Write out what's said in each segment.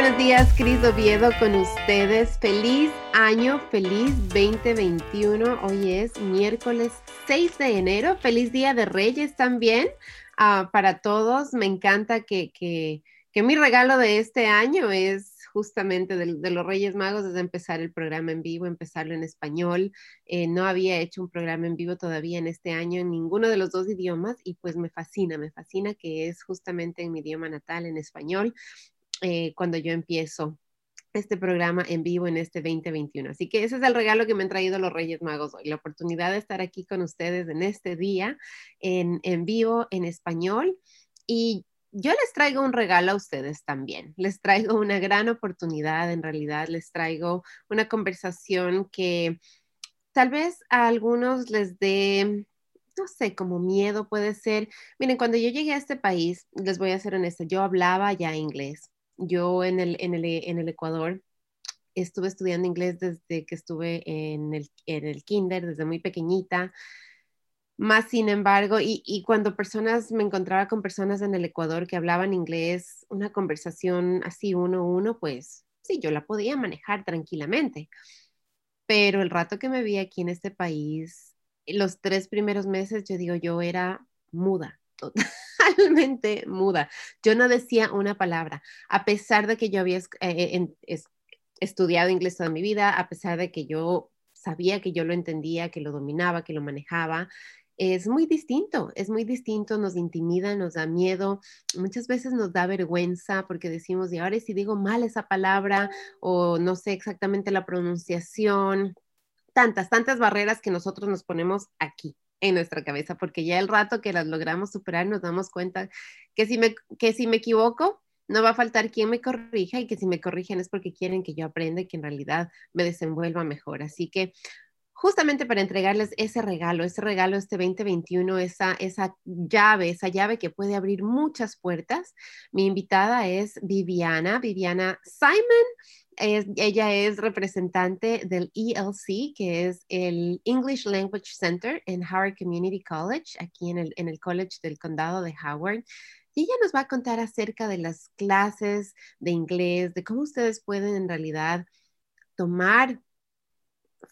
buenos días, Cris Oviedo con ustedes. Feliz año, feliz 2021. Hoy es miércoles 6 de enero. Feliz Día de Reyes también uh, para todos. Me encanta que, que, que, mi regalo de este año es justamente de, los Reyes Magos, es empezar el programa en vivo, empezarlo en español. Eh, no había hecho un programa en vivo todavía en este año en ninguno de los dos idiomas y pues me fascina, me fascina que es justamente en mi idioma natal, en español eh, cuando yo empiezo este programa en vivo en este 2021. Así que ese es el regalo que me han traído los Reyes Magos hoy, la oportunidad de estar aquí con ustedes en este día en, en vivo en español. Y yo les traigo un regalo a ustedes también. Les traigo una gran oportunidad, en realidad les traigo una conversación que tal vez a algunos les dé no sé, como miedo puede ser. Miren, cuando yo llegué a este país, les voy a ser honesta, yo hablaba ya inglés yo en el, en el, en el Ecuador estuve estudiando inglés desde que estuve en el, en el kinder, desde muy pequeñita. Más sin embargo, y, y, cuando personas, me encontraba con personas en el Ecuador que hablaban inglés, una conversación así uno a uno, pues sí, yo la podía manejar tranquilamente. Pero el rato que me vi aquí en este país, los tres primeros meses, yo digo, yo era muda, totalmente muda. Yo no decía una palabra, a pesar de que yo había eh, estudiado inglés toda mi vida, a pesar de que yo sabía que yo lo entendía, que lo dominaba, que lo manejaba. Es muy distinto, es muy distinto, nos intimida, nos da miedo, muchas veces nos da vergüenza porque decimos, y ahora si digo mal esa palabra o no sé exactamente la pronunciación, tantas, tantas barreras que nosotros nos ponemos aquí, en nuestra cabeza, porque ya el rato que las logramos superar nos damos cuenta que si me, que si me equivoco, no va a faltar quien me corrija y que si me corrigen es porque quieren que yo aprenda y que en realidad me desenvuelva mejor. Así que justamente para entregarles ese regalo, ese regalo este 2021, esa, esa llave, esa llave que puede abrir muchas puertas. Mi invitada es Viviana, Viviana Simon ella es representante del ELC, que es el English Language Center en Howard Community College, aquí en el, en el College del Condado de Howard. Y ella nos va a contar acerca de las clases de inglés, de cómo ustedes pueden en realidad tomar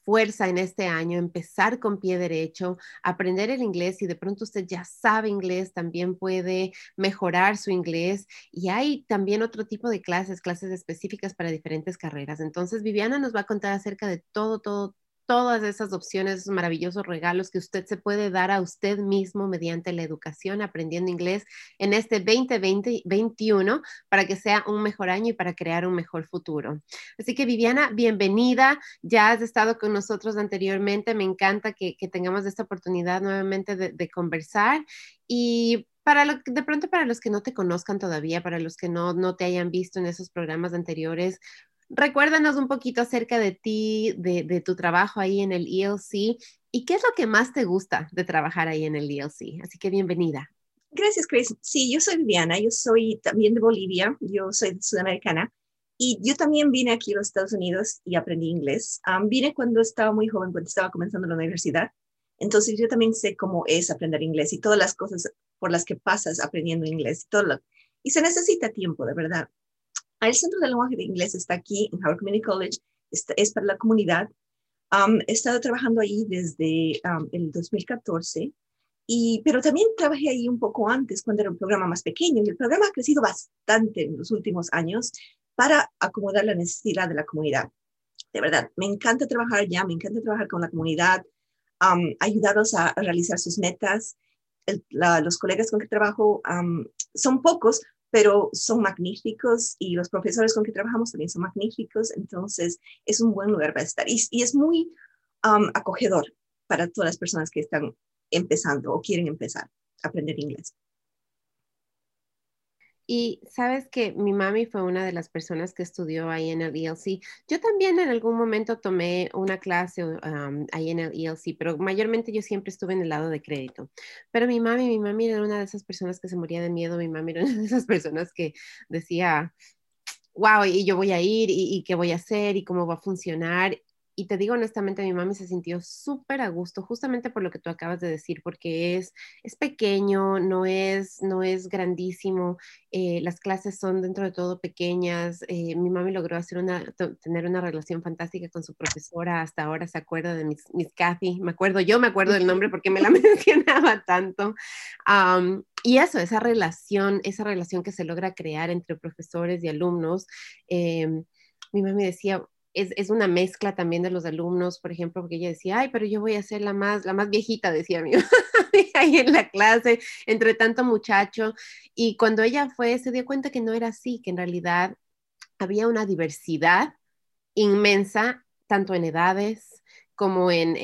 fuerza en este año, empezar con pie derecho, aprender el inglés y de pronto usted ya sabe inglés, también puede mejorar su inglés y hay también otro tipo de clases, clases específicas para diferentes carreras. Entonces, Viviana nos va a contar acerca de todo, todo, todas esas opciones, esos maravillosos regalos que usted se puede dar a usted mismo mediante la educación, aprendiendo inglés en este 2020-2021 para que sea un mejor año y para crear un mejor futuro. Así que Viviana, bienvenida. Ya has estado con nosotros anteriormente. Me encanta que, que tengamos esta oportunidad nuevamente de, de conversar y para lo, de pronto para los que no te conozcan todavía, para los que no, no te hayan visto en esos programas anteriores, Recuérdanos un poquito acerca de ti, de, tu trabajo ahí en el ELC y qué es lo que más te gusta de trabajar ahí en el ELC. Así que bienvenida. Gracias, Chris. Sí, yo soy Viviana, yo soy también de Bolivia, yo soy sudamericana y yo también vine aquí a los Estados Unidos y aprendí inglés. Um, vine cuando estaba muy joven, cuando estaba comenzando la universidad. Entonces yo también sé cómo es aprender inglés y todas las cosas por las que pasas aprendiendo inglés y todo lo, y se necesita tiempo, de verdad. El Centro de Lenguaje de Inglés está aquí en Howard Community College, es para la comunidad. he estado trabajando ahí desde el 2014, y, pero también trabajé ahí un poco antes, cuando era un programa más pequeño, y el programa ha crecido bastante en los últimos años para acomodar la necesidad de la comunidad. De verdad, me encanta trabajar allá, me encanta trabajar con la comunidad, ayudarlos a, realizar sus metas. los colegas con que trabajo son pocos, pero son magníficos y los profesores con que trabajamos también son magníficos, entonces es un buen lugar para estar y, es muy um, acogedor para todas las personas que están empezando o quieren empezar a aprender inglés. Y sabes que mi mami fue una de las personas que estudió ahí en el ELC. Yo también en algún momento tomé una clase ahí en el ELC, pero mayormente yo siempre estuve en el lado de crédito. Pero mi mami, mi mami era una de esas personas que se moría de miedo, mi mami era una de esas personas que decía, wow, y yo voy a ir y, y qué voy a hacer y cómo va a funcionar. Y te digo honestamente, mi mami se sintió súper a gusto, justamente por lo que tú acabas de decir, porque es, es pequeño, no es, no es grandísimo, eh, las clases son dentro de todo pequeñas. Eh, mi mami logró hacer una, tener una relación fantástica con su profesora, hasta ahora se acuerda de mis, mis Kathy, me acuerdo, yo me acuerdo del nombre porque me la mencionaba tanto. y eso, esa relación, esa relación que se logra crear entre profesores y alumnos. Em, mi mami decía, es, una mezcla también de los alumnos, por ejemplo, porque ella decía, ay, pero yo voy a ser la más, la más viejita, decía mi ahí en la clase, entre tanto muchacho. Y cuando ella fue, se dio cuenta que no era así, que en realidad había una diversidad inmensa, tanto en edades como en,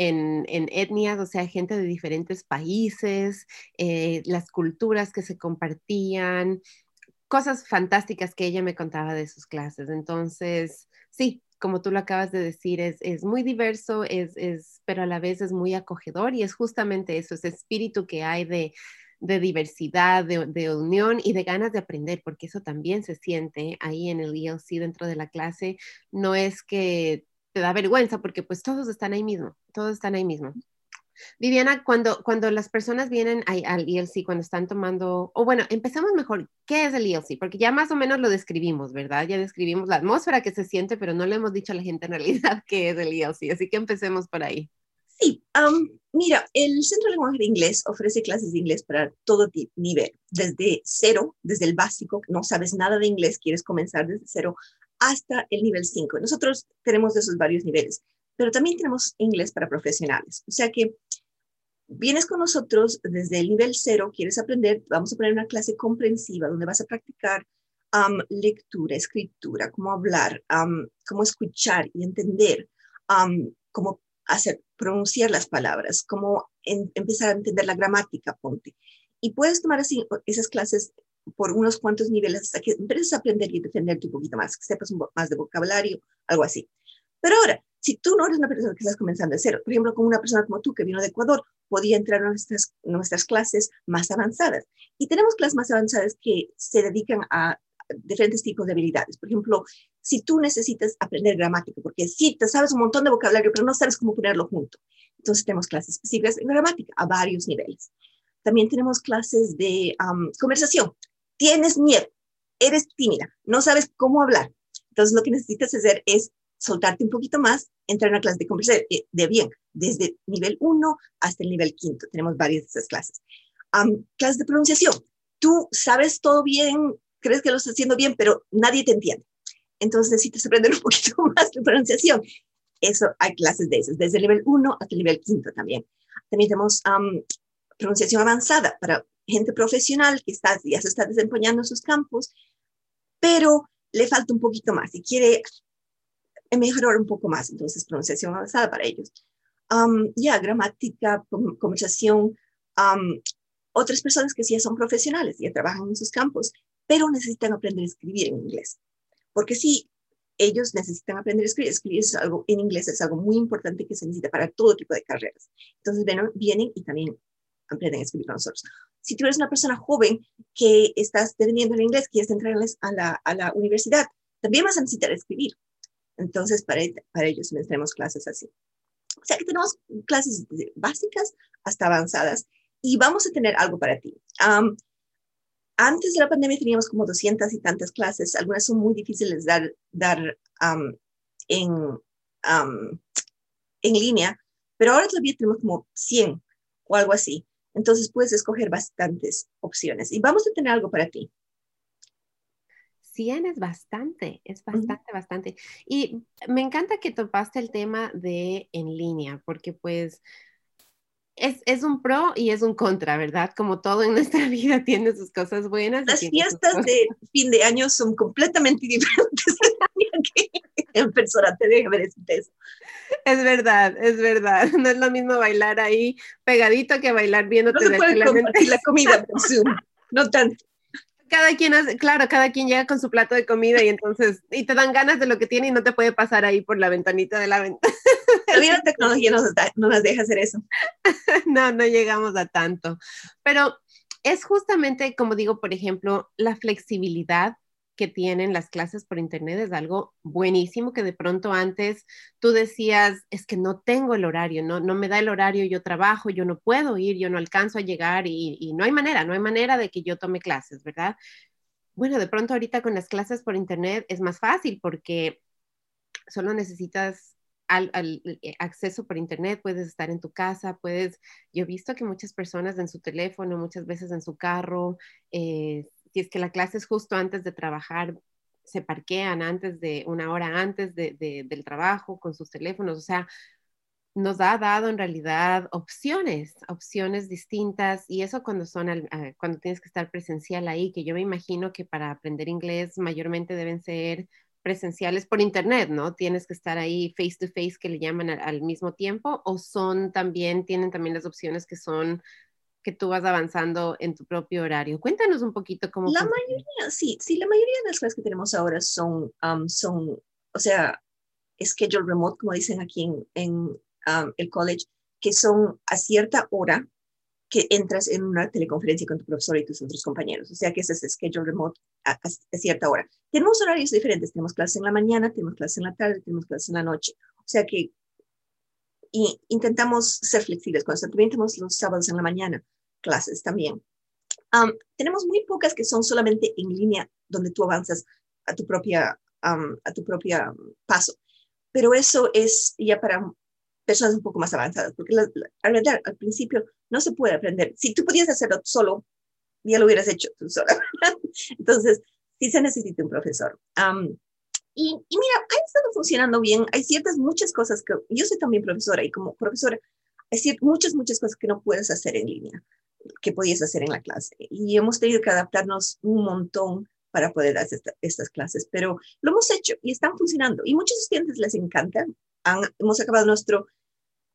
etnias, o sea, gente de diferentes países, eh, las culturas que se compartían, cosas fantásticas que ella me contaba de sus clases. Entonces, sí, como tú lo acabas de decir, es, muy diverso, es, pero a la vez es muy acogedor y es justamente eso, ese espíritu que hay de, diversidad, de, unión y de ganas de aprender, porque eso también se siente ahí en el ELC dentro de la clase. No es que te da vergüenza, porque pues todos están ahí mismo, todos están ahí mismo. Viviana, cuando, cuando las personas vienen al ELC, cuando están tomando, o bueno, empezamos mejor, ¿qué es el ELC? Porque ya más o menos lo describimos, ¿verdad? Ya describimos la atmósfera que se siente, pero no le hemos dicho a la gente en realidad qué es el ELC, así que empecemos por ahí. Sí, mira, el Centro de Lenguaje de Inglés ofrece clases de inglés para todo nivel, desde cero, desde el básico, no sabes nada de inglés, quieres comenzar desde cero, hasta el nivel 5. Nosotros tenemos esos varios niveles pero también tenemos inglés para profesionales. O sea que vienes con nosotros desde el nivel cero, quieres aprender, vamos a poner una clase comprensiva donde vas a practicar lectura, escritura, cómo hablar, cómo escuchar y entender, cómo hacer, pronunciar las palabras, cómo empezar a entender la gramática, ponte. Y puedes tomar así esas clases por unos cuantos niveles hasta que empieces a aprender y defenderte un poquito más, que sepas un más de vocabulario, algo así. Pero ahora, si tú no eres una persona que estás comenzando de cero, por ejemplo, como una persona como tú que vino de Ecuador, podía entrar a nuestras, nuestras clases más avanzadas. Y tenemos clases más avanzadas que se dedican a diferentes tipos de habilidades. Por ejemplo, si tú necesitas aprender gramática, porque sí, te sabes un montón de vocabulario, pero no sabes cómo ponerlo junto. Entonces tenemos clases específicas de gramática a varios niveles. También tenemos clases de conversación. Tienes miedo, eres tímida, no sabes cómo hablar. Entonces lo que necesitas hacer es soltarte un poquito más, entrar en una clase de conversación de bien, desde nivel 1 hasta el nivel 5. Tenemos varias de esas clases. clases de pronunciación. Tú sabes todo bien, crees que lo estás haciendo bien, pero nadie te entiende. Entonces necesitas aprender un poquito más de pronunciación. Eso, hay clases de esas, desde el nivel 1 hasta el nivel 5 también. También tenemos pronunciación avanzada para gente profesional que está, ya se está desempeñando en sus campos, pero le falta un poquito más y quiere mejorar un poco más, entonces pronunciación avanzada para ellos. ya, gramática, conversación, otras personas que sí son profesionales, ya trabajan en sus campos, pero necesitan aprender a escribir en inglés. Porque sí, ellos necesitan aprender a escribir. Escribir es algo, en inglés es algo muy importante que se necesita para todo tipo de carreras. Entonces vienen y también aprenden a escribir con nosotros. Si tú eres una persona joven que estás teniendo el inglés, quieres entrar a la, a la universidad, también vas a necesitar escribir. Entonces, para, para ellos tenemos clases así. O sea que tenemos clases básicas hasta avanzadas y vamos a tener algo para ti. antes de la pandemia teníamos como 200 y tantas clases, algunas son muy difíciles dar, dar en, en línea, pero ahora todavía tenemos como 100 o algo así. Entonces puedes escoger bastantes opciones y vamos a tener algo para ti. 100 es bastante, es bastante, bastante. Y me encanta que topaste el tema de en línea, porque pues es, es, un pro y es un contra, ¿verdad? Como todo en nuestra vida tiene sus cosas buenas. Las fiestas de fin de año son completamente diferentes en persona, te ver eso. Es verdad, es verdad. No es lo mismo bailar ahí pegadito que bailar viéndote no se puede la comida por Zoom, no tanto cada quien hace, claro, cada quien llega con su plato de comida y entonces, y te dan ganas de lo que tiene y no te puede pasar ahí por la ventanita de la ventana. Todavía la tecnología no nos deja hacer eso. no, no llegamos a tanto. Pero es justamente, como digo, por ejemplo, la flexibilidad que tienen las clases por internet es algo buenísimo que de pronto antes tú decías, es que no tengo el horario, no, no me da el horario, yo trabajo, yo no puedo ir, yo no alcanzo a llegar y, no hay manera, no hay manera de que yo tome clases, ¿verdad? Bueno, de pronto ahorita con las clases por internet es más fácil porque solo necesitas al, eh, acceso por internet, puedes estar en tu casa, puedes, yo he visto que muchas personas en su teléfono, muchas veces en su carro, eh, si es que la clase es justo antes de trabajar, se parquean antes de una hora antes de, del trabajo con sus teléfonos, o sea, nos ha dado en realidad opciones, opciones distintas y eso cuando son ah, cuando tienes que estar presencial ahí, que yo me imagino que para aprender inglés mayormente deben ser presenciales por internet, ¿no? Tienes que estar ahí face to face que le llaman al, mismo tiempo o son también, tienen también las opciones que son que tú vas avanzando en tu propio horario. Cuéntanos un poquito cómo. La mayoría, sí, sí, la mayoría de las clases que tenemos ahora son, son, o sea, schedule remote, como dicen aquí en, en el college, que son a cierta hora que entras en una teleconferencia con tu profesor y tus otros compañeros. O sea que ese es schedule remote a, cierta hora. Tenemos horarios diferentes. Tenemos clases en la mañana, tenemos clases en la tarde, tenemos clases en la noche. O sea que y intentamos ser flexibles. También tenemos los sábados en la mañana, clases también. tenemos muy pocas que son solamente en línea, donde tú avanzas a tu propia, a tu propia paso. Pero eso es ya para personas un poco más avanzadas, porque la, al principio no se puede aprender. Si tú podías hacerlo solo, ya lo hubieras hecho tú sola. Entonces, sí se necesita un profesor. Y, y, mira, ha estado funcionando bien. Hay ciertas, muchas cosas que yo soy también profesora y como profesora, hay ciertas, muchas, muchas cosas que no puedes hacer en línea, que podías hacer en la clase. Y hemos tenido que adaptarnos un montón para poder hacer estas clases, pero lo hemos hecho y están funcionando. Y muchos estudiantes les encantan hemos acabado nuestro,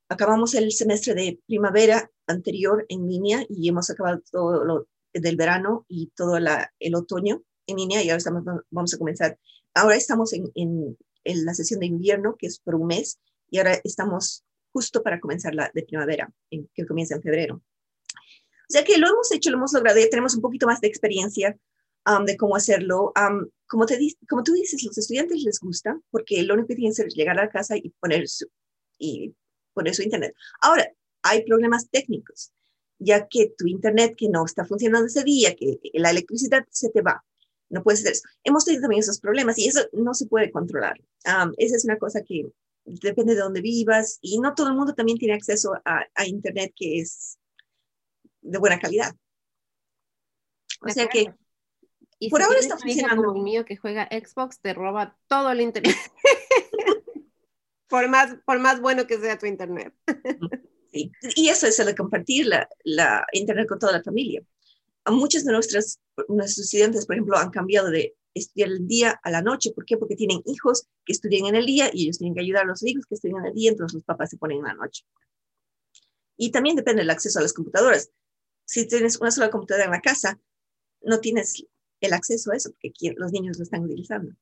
acabamos el semestre de primavera anterior en línea y hemos acabado todo lo del verano y todo la, el otoño en línea y ahora estamos, vamos a comenzar. Ahora estamos en, en, en, la sesión de invierno, que es por un mes, y ahora estamos justo para comenzar la de primavera, en, que comienza en febrero. O sea que lo hemos hecho, lo hemos logrado, ya tenemos un poquito más de experiencia um, de cómo hacerlo. Um, como, te, como tú dices, los estudiantes les gusta porque lo único que tienen que hacer es llegar a la casa y poner su, y poner su internet. Ahora, hay problemas técnicos, ya que tu internet que no está funcionando ese día, que la electricidad se te va. No puedes hacer eso. Hemos tenido también esos problemas y eso no se puede controlar. Um, esa es una cosa que depende de dónde vivas y no todo el mundo también tiene acceso a, a internet que es de buena calidad. O sea que y Por ahora está funcionando. Como mío que juega Xbox, te roba todo el internet. por, más, por más bueno que sea tu internet. sí. Y eso es el de compartir la, la internet con toda la familia. A muchos de nuestros, nuestros estudiantes, por ejemplo, han cambiado de estudiar el día a la noche. ¿Por qué? Porque tienen hijos que estudian en el día y ellos tienen que ayudar a los hijos que estudian en el día, entonces los papás se ponen en la noche. Y también depende del acceso a las computadoras. Si tienes una sola computadora en la casa, no tienes el acceso a eso, porque los niños lo están utilizando.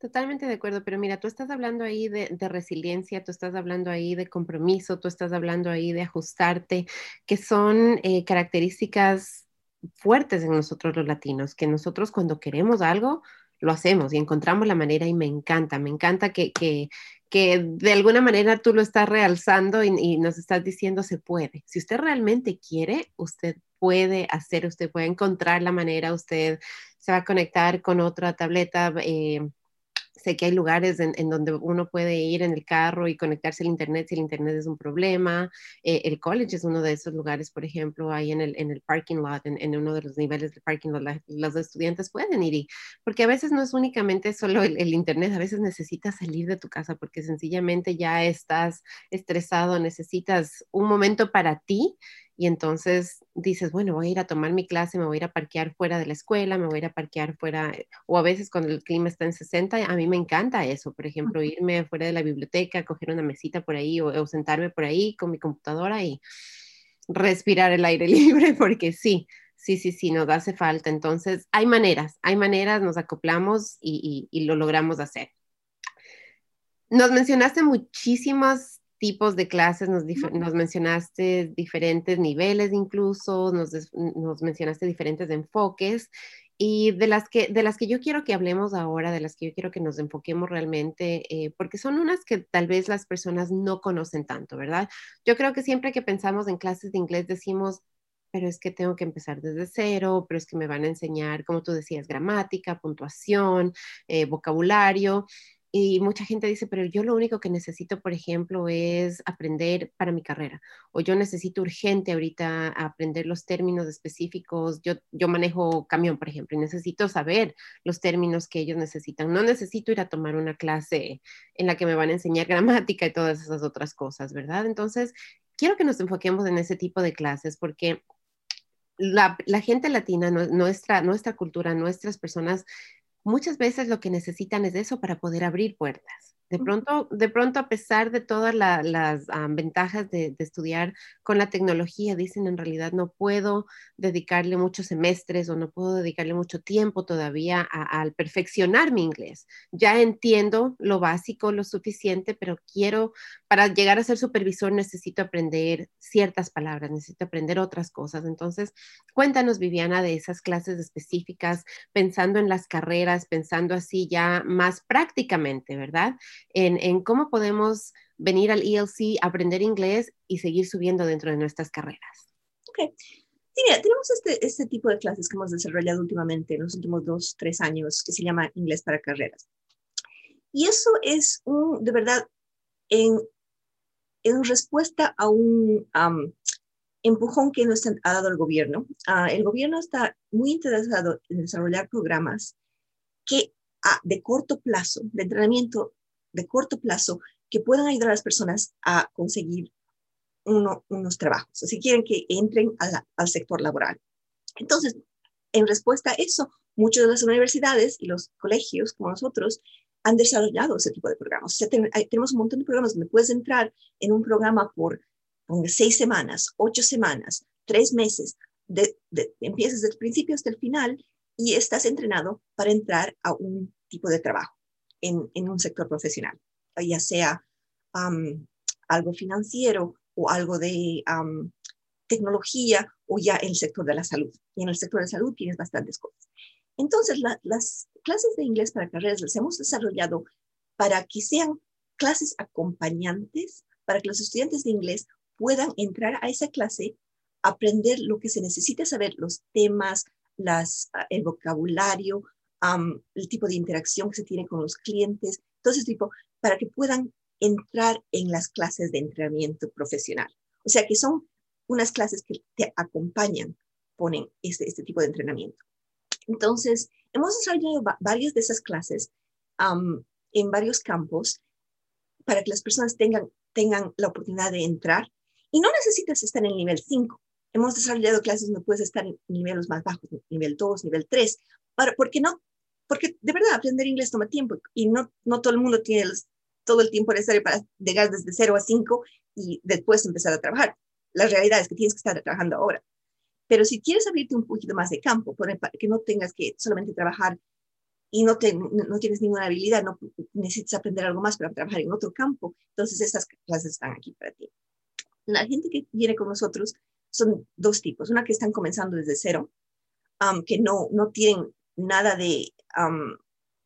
Totalmente de acuerdo, pero mira, tú estás hablando ahí de, resiliencia, tú estás hablando ahí de compromiso, tú estás hablando ahí de ajustarte, que son eh, características fuertes en nosotros los latinos, que nosotros cuando queremos algo, lo hacemos y encontramos la manera y me encanta, me encanta que, que, que de alguna manera tú lo estás realzando y, nos estás diciendo se puede. Si usted realmente quiere, usted puede hacer, usted puede encontrar la manera, usted se va a conectar con otra tableta. Eh, sé que hay lugares en, donde uno puede ir en el carro y conectarse al Internet si el Internet es un problema. Eh, el college es uno de esos lugares, por ejemplo, ahí en el, en el parking lot, en, uno de los niveles del parking lot, los estudiantes pueden ir y, porque a veces no es únicamente solo el, el, Internet, a veces necesitas salir de tu casa porque sencillamente ya estás estresado, necesitas un momento para ti y entonces dices, bueno, voy a ir a tomar mi clase, me voy a ir a parquear fuera de la escuela, me voy a ir a parquear fuera, o a veces cuando el clima está en 60, a mí me encanta eso, por ejemplo, irme fuera de la biblioteca, coger una mesita por ahí o, sentarme por ahí con mi computadora y respirar el aire libre, porque sí, sí, sí, sí, nos hace falta. Entonces, hay maneras, hay maneras, nos acoplamos y, y lo logramos hacer. Nos mencionaste muchísimas tipos de clases, nos, nos mencionaste diferentes niveles incluso, nos, nos, mencionaste diferentes enfoques y de las, que, de las que yo quiero que hablemos ahora, de las que yo quiero que nos enfoquemos realmente, eh, porque son unas que tal vez las personas no conocen tanto, ¿verdad? Yo creo que siempre que pensamos en clases de inglés decimos, pero es que tengo que empezar desde cero, pero es que me van a enseñar, como tú decías, gramática, puntuación, eh, vocabulario. Y mucha gente dice, pero yo lo único que necesito, por ejemplo, es aprender para mi carrera. O yo necesito urgente ahorita aprender los términos específicos. Yo, yo manejo camión, por ejemplo, y necesito saber los términos que ellos necesitan. No necesito ir a tomar una clase en la que me van a enseñar gramática y todas esas otras cosas, ¿verdad? Entonces, quiero que nos enfoquemos en ese tipo de clases porque la, gente latina, nuestra, nuestra cultura, nuestras personas muchas veces lo que necesitan es eso para poder abrir puertas. De pronto, de pronto a pesar de todas las ventajas de, estudiar con la tecnología, dicen en realidad no puedo dedicarle muchos semestres o no puedo dedicarle mucho tiempo todavía al perfeccionar mi inglés. Ya entiendo lo básico, lo suficiente, pero quiero, para llegar a ser supervisor necesito aprender ciertas palabras, necesito aprender otras cosas. Entonces, cuéntanos, Viviana, de esas clases específicas, pensando en las carreras, pensando así ya más prácticamente, ¿verdad? En, cómo podemos venir al ELC, aprender inglés y seguir subiendo dentro de nuestras carreras. Ok. Sí, mira, tenemos este, este tipo de clases que hemos desarrollado últimamente en los últimos dos, tres años, que se llama Inglés para Carreras. Y eso es un, de verdad, en, en respuesta a un empujón que nos ha dado el gobierno. Ah, el gobierno está muy interesado en desarrollar programas que ah, de corto plazo, de entrenamiento de corto plazo que puedan ayudar a las personas a conseguir unos trabajos, si quieren que entren al sector laboral. Entonces, en respuesta a eso, muchas de las universidades y los colegios como nosotros han desarrollado ese tipo de programas. tenemos un montón de programas donde puedes entrar en un programa por, seis semanas, ocho semanas, tres meses, de, empiezas desde el principio hasta el final y estás entrenado para entrar a un tipo de trabajo en, un sector profesional, ya sea algo financiero o algo de tecnología o ya el sector de la salud. Y en el sector de salud tienes bastantes cosas. Entonces, las clases de inglés para carreras las hemos desarrollado para que sean clases acompañantes, para que los estudiantes de inglés puedan entrar a esa clase, aprender lo que se necesita saber, los temas, las, el vocabulario, el tipo de interacción que se tiene con los clientes, todo ese tipo, para que puedan entrar en las clases de entrenamiento profesional. O sea que son unas clases que te acompañan, ponen este, este tipo de entrenamiento. Entonces, hemos desarrollado varias de esas clases en varios campos para que las personas tengan, tengan la oportunidad de entrar y no necesitas estar en el nivel 5. Hemos desarrollado clases donde puedes estar en niveles más bajos, nivel 2, nivel 3, para, porque no porque de verdad aprender inglés toma tiempo y no, no todo el mundo tiene todo el tiempo necesario para llegar desde 0 a 5 y después empezar a trabajar. La realidad es que tienes que estar trabajando ahora. Pero si quieres abrirte un poquito más de campo, para que no tengas que solamente trabajar y no, no tienes ninguna habilidad, no necesitas aprender algo más para trabajar en otro campo, entonces estas clases están aquí para ti. La gente que viene con nosotros son dos tipos. Una que están comenzando desde cero, que no, no tienen nada de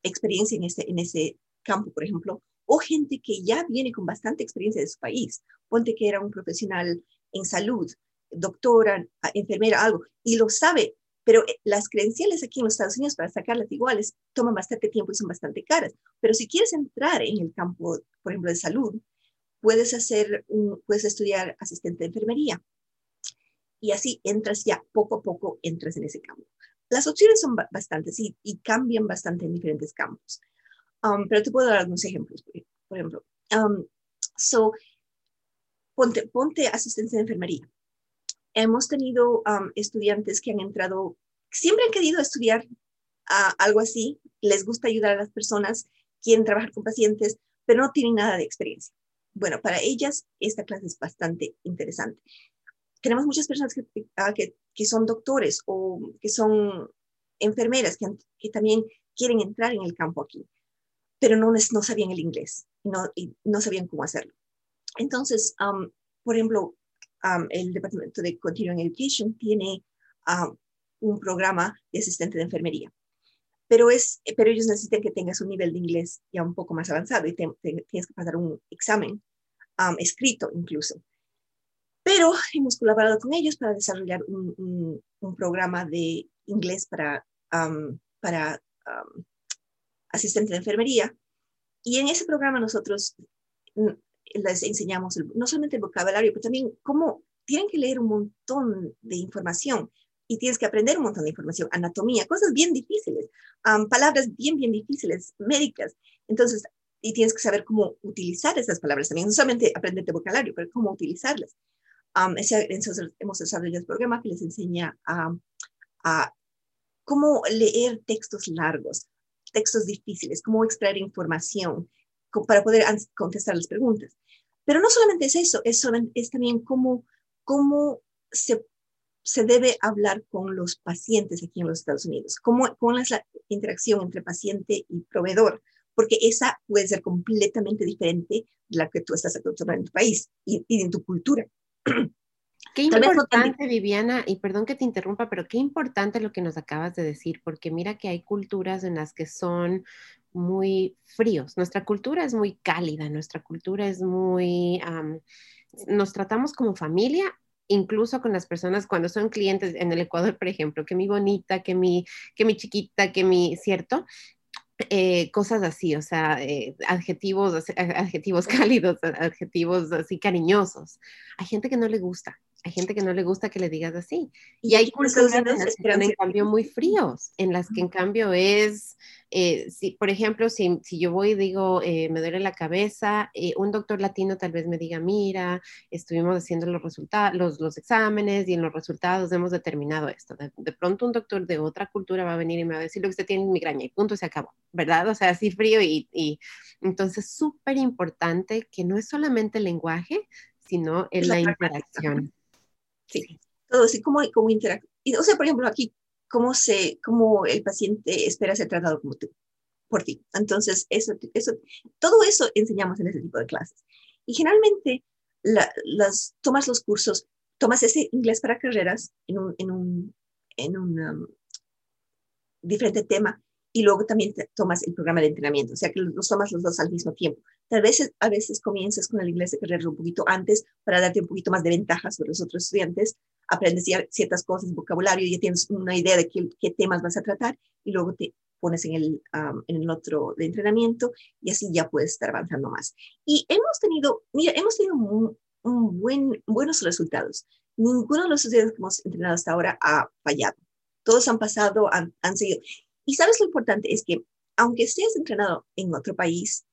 experiencia en ese, en ese campo, por ejemplo, o gente que ya viene con bastante experiencia de su país. Ponte que era un profesional en salud, doctora, enfermera, algo, y lo sabe, pero eh, las credenciales aquí en los Estados Unidos para sacarlas iguales toman bastante tiempo y son bastante caras. Pero si quieres entrar en el campo, por ejemplo, de salud, puedes hacer, puedes estudiar asistente de enfermería. Y así entras ya poco a poco, entras en ese campo. Las opciones son bastantes y, cambian bastante en diferentes campos. Um, pero te puedo dar algunos ejemplos. Por ejemplo, um, so, ponte, ponte asistencia de enfermería. Hemos tenido um, estudiantes que han entrado, siempre han querido estudiar algo así, les gusta ayudar a las personas, quieren trabajar con pacientes, pero no tienen nada de experiencia. Bueno, para ellas esta clase es bastante interesante tenemos muchas personas ah, que, que, son doctores o que son enfermeras que, que, también quieren entrar en el campo aquí, pero no, no sabían el inglés no, y no sabían cómo hacerlo. Entonces, por ejemplo, el Departamento de Continuing Education tiene un programa de asistente de enfermería. Pero, es, pero ellos necesitan que tengas un nivel de inglés ya un poco más avanzado y tienes que pasar un examen escrito incluso. Pero hemos colaborado con ellos para desarrollar un, un, programa de inglés para, para asistente de enfermería. Y en ese programa nosotros mm, les enseñamos no solamente el vocabulario, pero también cómo tienen que leer un montón de información y tienes que aprender un montón de información, anatomía, cosas bien difíciles, palabras bien, bien difíciles, médicas. Entonces, y tienes que saber cómo utilizar esas palabras también, no solamente aprender el vocabulario, pero cómo utilizarlas. Hemos desarrollado el programa que les enseña a, a cómo leer textos largos, textos difíciles, cómo extraer información para poder contestar las preguntas. Pero no solamente es eso, es, es también cómo, cómo se, se, debe hablar con los pacientes aquí en los Estados Unidos, cómo, cómo es la interacción entre paciente y proveedor, porque esa puede ser completamente diferente de la que tú estás acostumbrado en tu país y, y en tu cultura. Qué importante, Viviana, y perdón que te interrumpa, pero qué importante lo que nos acabas de decir, porque mira que hay culturas en las que son muy fríos. Nuestra cultura es muy cálida, nuestra cultura es muy, nos tratamos como familia, incluso con las personas cuando son clientes en el Ecuador, por ejemplo, que mi bonita, que mi, que mi chiquita, que mi, ¿cierto? Eh, cosas así, o sea, eh, adjetivos, adjetivos cálidos, adjetivos así cariñosos. Hay gente que no le gusta, hay gente que no le gusta que le digas así. Y, hay culturas en las que en cambio muy fríos, en las que en cambio es, eh, si, por ejemplo, si, si, yo voy y digo, eh, me duele la cabeza, eh, un doctor latino tal vez me diga, mira, estuvimos haciendo los resultados, los, los exámenes y en los resultados hemos determinado esto. De, de, pronto un doctor de otra cultura va a venir y me va a decir lo que usted tiene migraña y punto, se acabó, ¿verdad? O sea, así frío y, y entonces súper importante que no es solamente el lenguaje, sino en la, la interacción. Sí, todo así como, como interactúa. O sea, por ejemplo, aquí, cómo, se, cómo el paciente espera ser tratado como tú, por ti. Entonces, eso, eso, todo eso enseñamos en ese tipo de clases. Y generalmente, las, tomas los cursos, tomas ese inglés para carreras en un, en un, en un um, diferente tema y luego también tomas el programa de entrenamiento, o sea que los tomas los dos al mismo tiempo. Tal vez a veces comienzas con el inglés de carrera un poquito antes para darte un poquito más de ventaja sobre los otros estudiantes, aprendes ya ciertas cosas, vocabulario, ya tienes una idea de qué, qué temas vas a tratar y luego te pones en el, en el otro de entrenamiento y así ya puedes estar avanzando más. Y hemos tenido, mira, hemos tenido un, buen, buenos resultados. Ninguno de los estudiantes que hemos entrenado hasta ahora ha fallado. Todos han pasado, han, han seguido. Y sabes lo importante es que aunque estés entrenado en otro país,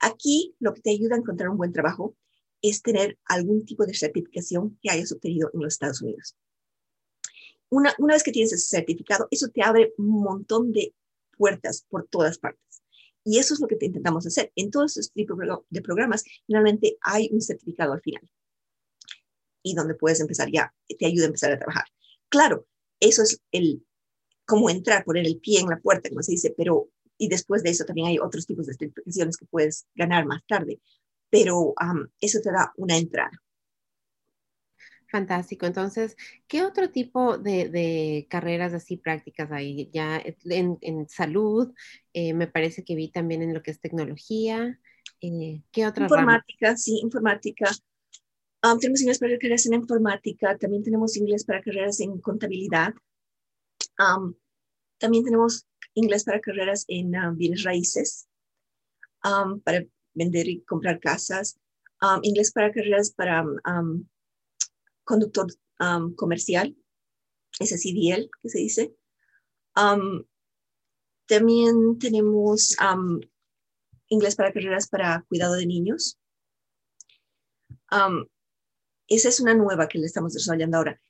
aquí lo que te ayuda a encontrar un buen trabajo es tener algún tipo de certificación que hayas obtenido en los Estados Unidos. Una, una vez que tienes ese certificado, eso te abre un montón de puertas por todas partes. Y eso es lo que te intentamos hacer. En todos estos tipos de programas, finalmente hay un certificado al final. Y donde puedes empezar ya, te ayuda a empezar a trabajar. Claro, eso es el, cómo entrar, poner el pie en la puerta, como se dice, pero y después de eso también hay otros tipos de certificaciones que puedes ganar más tarde, pero eso te da una entrada. Fantástico. Entonces, ¿qué otro tipo de, carreras así prácticas hay? Ya en, salud, eh, me parece que vi también en lo que es tecnología. Eh, ¿Qué otra Informática, sí, informática. tenemos inglés para carreras en informática, también tenemos inglés para carreras en contabilidad. También tenemos inglés para carreras en ah, bienes raíces, para vender y comprar casas, inglés para carreras para conductor comercial, ese CDL que se dice. también tenemos inglés para carreras para cuidado de niños. esa es una nueva que le estamos desarrollando ahora.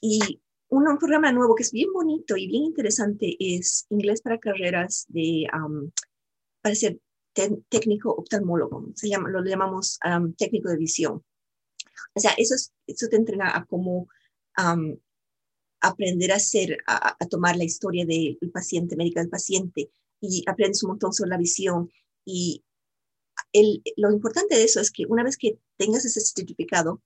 Y un, programa nuevo que es bien bonito y bien interesante es Inglés para Carreras de, para ser técnico oftalmólogo, se llama, lo llamamos técnico de visión. O sea, eso, es, eso te entrena a cómo aprender a hacer, a, tomar la historia del paciente, médica del paciente, y aprendes un montón sobre la visión. Y el, lo importante de eso es que una vez que tengas ese certificado,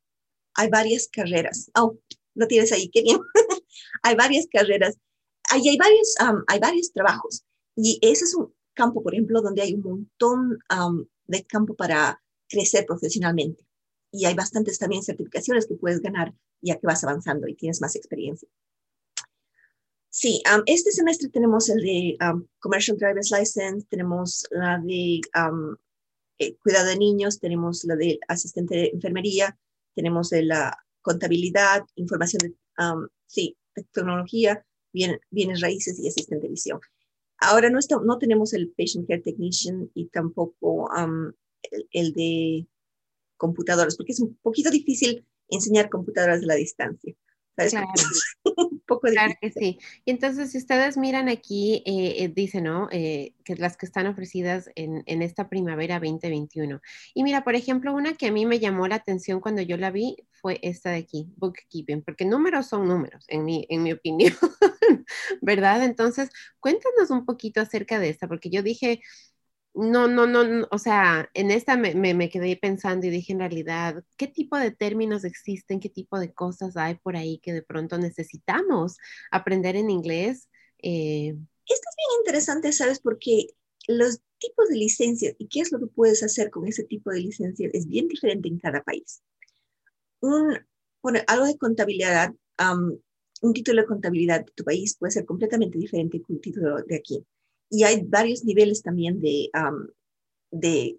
hay varias carreras. Oh, lo tienes ahí, qué bien. hay varias carreras, hay, hay, varios, hay varios trabajos y ese es un campo, por ejemplo, donde hay un montón de campo para crecer profesionalmente. Y hay bastantes también certificaciones que puedes ganar ya que vas avanzando y tienes más experiencia. Sí, este semestre tenemos el de Commercial Driver's License, tenemos la de eh, cuidado de niños, tenemos la de asistente de enfermería, tenemos de la contabilidad, información de, sí, tecnología, bienes raíces y asistente de visión. Ahora no, no tenemos el Patient Care Technician y tampoco el, de computadoras, porque es un poquito difícil enseñar computadoras de la distancia. Claro. un poco claro que sí. Y entonces, si ustedes miran aquí, eh, eh dice, ¿no? Eh, que las que están ofrecidas en, en, esta primavera 2021. Y mira, por ejemplo, una que a mí me llamó la atención cuando yo la vi fue esta de aquí, bookkeeping, porque números son números, en mi, en mi opinión, ¿verdad? Entonces, cuéntanos un poquito acerca de esta, porque yo dije, no, no, no, o sea, en esta me, me, quedé pensando y dije en realidad, ¿qué tipo de términos existen? ¿Qué tipo de cosas hay por ahí que de pronto necesitamos aprender en inglés? Eh, Esto es bien interesante, ¿sabes? Porque los tipos de licencias y qué es lo que puedes hacer con ese tipo de licencias es bien diferente en cada país. Un, bueno, algo de contabilidad, un título de contabilidad de tu país puede ser completamente diferente que un título de aquí y hay varios niveles también de, de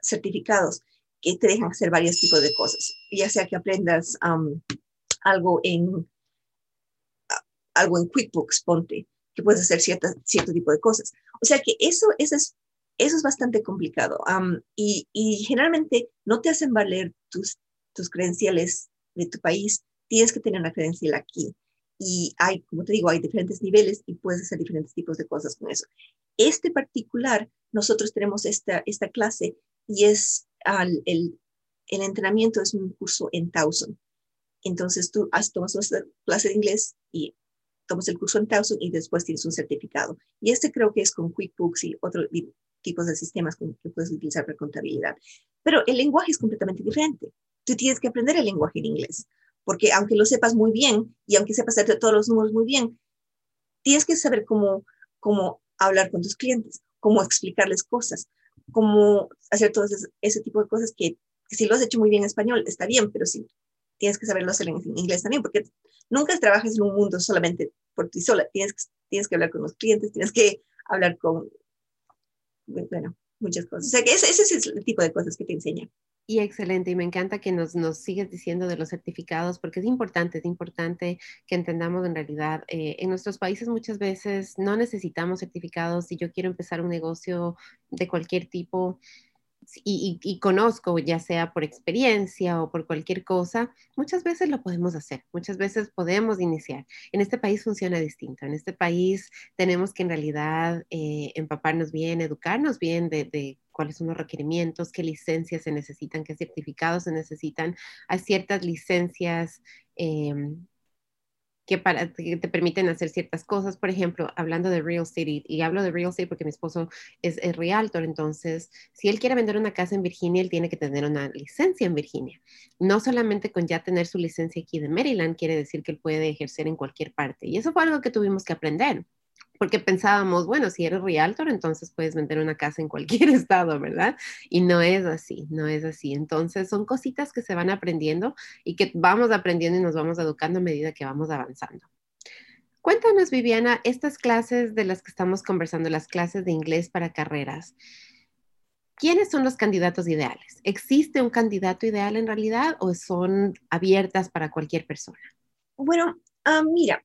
certificados que te dejan hacer varios tipos de cosas, ya sea que aprendas algo en algo en QuickBooks, ponte, que puedes hacer cierta, cierto tipo de cosas. O sea que eso, eso, es, eso es bastante complicado y, y, generalmente no te hacen valer tus, tus credenciales de tu país, tienes que tener una credencial aquí y hay, como te digo, hay diferentes niveles y puedes hacer diferentes tipos de cosas con eso. Este particular, nosotros tenemos esta, esta clase y es el, el entrenamiento es un curso en Towson. Entonces tú has, tomas nuestra clase de inglés y tomas el curso en Towson y después tienes un certificado. Y este creo que es con QuickBooks y otros tipos de sistemas que puedes utilizar para contabilidad. Pero el lenguaje es completamente diferente. Tú tienes que aprender el lenguaje en inglés porque aunque lo sepas muy bien y aunque sepas todos los números muy bien, tienes que saber cómo, cómo hablar con tus clientes, cómo explicarles cosas, cómo hacer todo ese, tipo de cosas que, si lo has hecho muy bien en español está bien, pero sí tienes que saberlo hacer en inglés también, porque nunca trabajas en un mundo solamente por ti sola, tienes, tienes que hablar con los clientes, tienes que hablar con, bueno, muchas cosas. O sea que ese, ese es el tipo de cosas que te enseñan. Y excelente, y me encanta que nos, nos sigues diciendo de los certificados, porque es importante, es importante que entendamos en realidad, eh, en nuestros países muchas veces no necesitamos certificados. Si yo quiero empezar un negocio de cualquier tipo, y, conozco, ya sea por experiencia o por cualquier cosa, muchas veces lo podemos hacer, muchas veces podemos iniciar. En este país funciona distinto. En este país tenemos que en realidad eh, empaparnos bien, educarnos bien de, cuáles son los requerimientos, qué licencias se necesitan, qué certificados se necesitan. Hay ciertas licencias em, que, para, que te permiten hacer ciertas cosas. Por ejemplo, hablando de real estate, y, hablo de real estate porque mi esposo es, es, realtor, entonces, si él quiere vender una casa en Virginia, él tiene que tener una licencia en Virginia. No solamente con ya tener su licencia aquí de Maryland, quiere decir que él puede ejercer en cualquier parte. Y eso fue algo que tuvimos que aprender porque pensábamos, bueno, si eres realtor, entonces puedes vender una casa en cualquier estado, ¿verdad? Y no es así, no es así. Entonces son cositas que se van aprendiendo y que vamos aprendiendo y nos vamos educando a medida que vamos avanzando. Cuéntanos, Viviana, estas clases de las que estamos conversando, las clases de inglés para carreras, ¿quiénes son los candidatos ideales? ¿Existe un candidato ideal en realidad o son abiertas para cualquier persona? Bueno, ah, mira,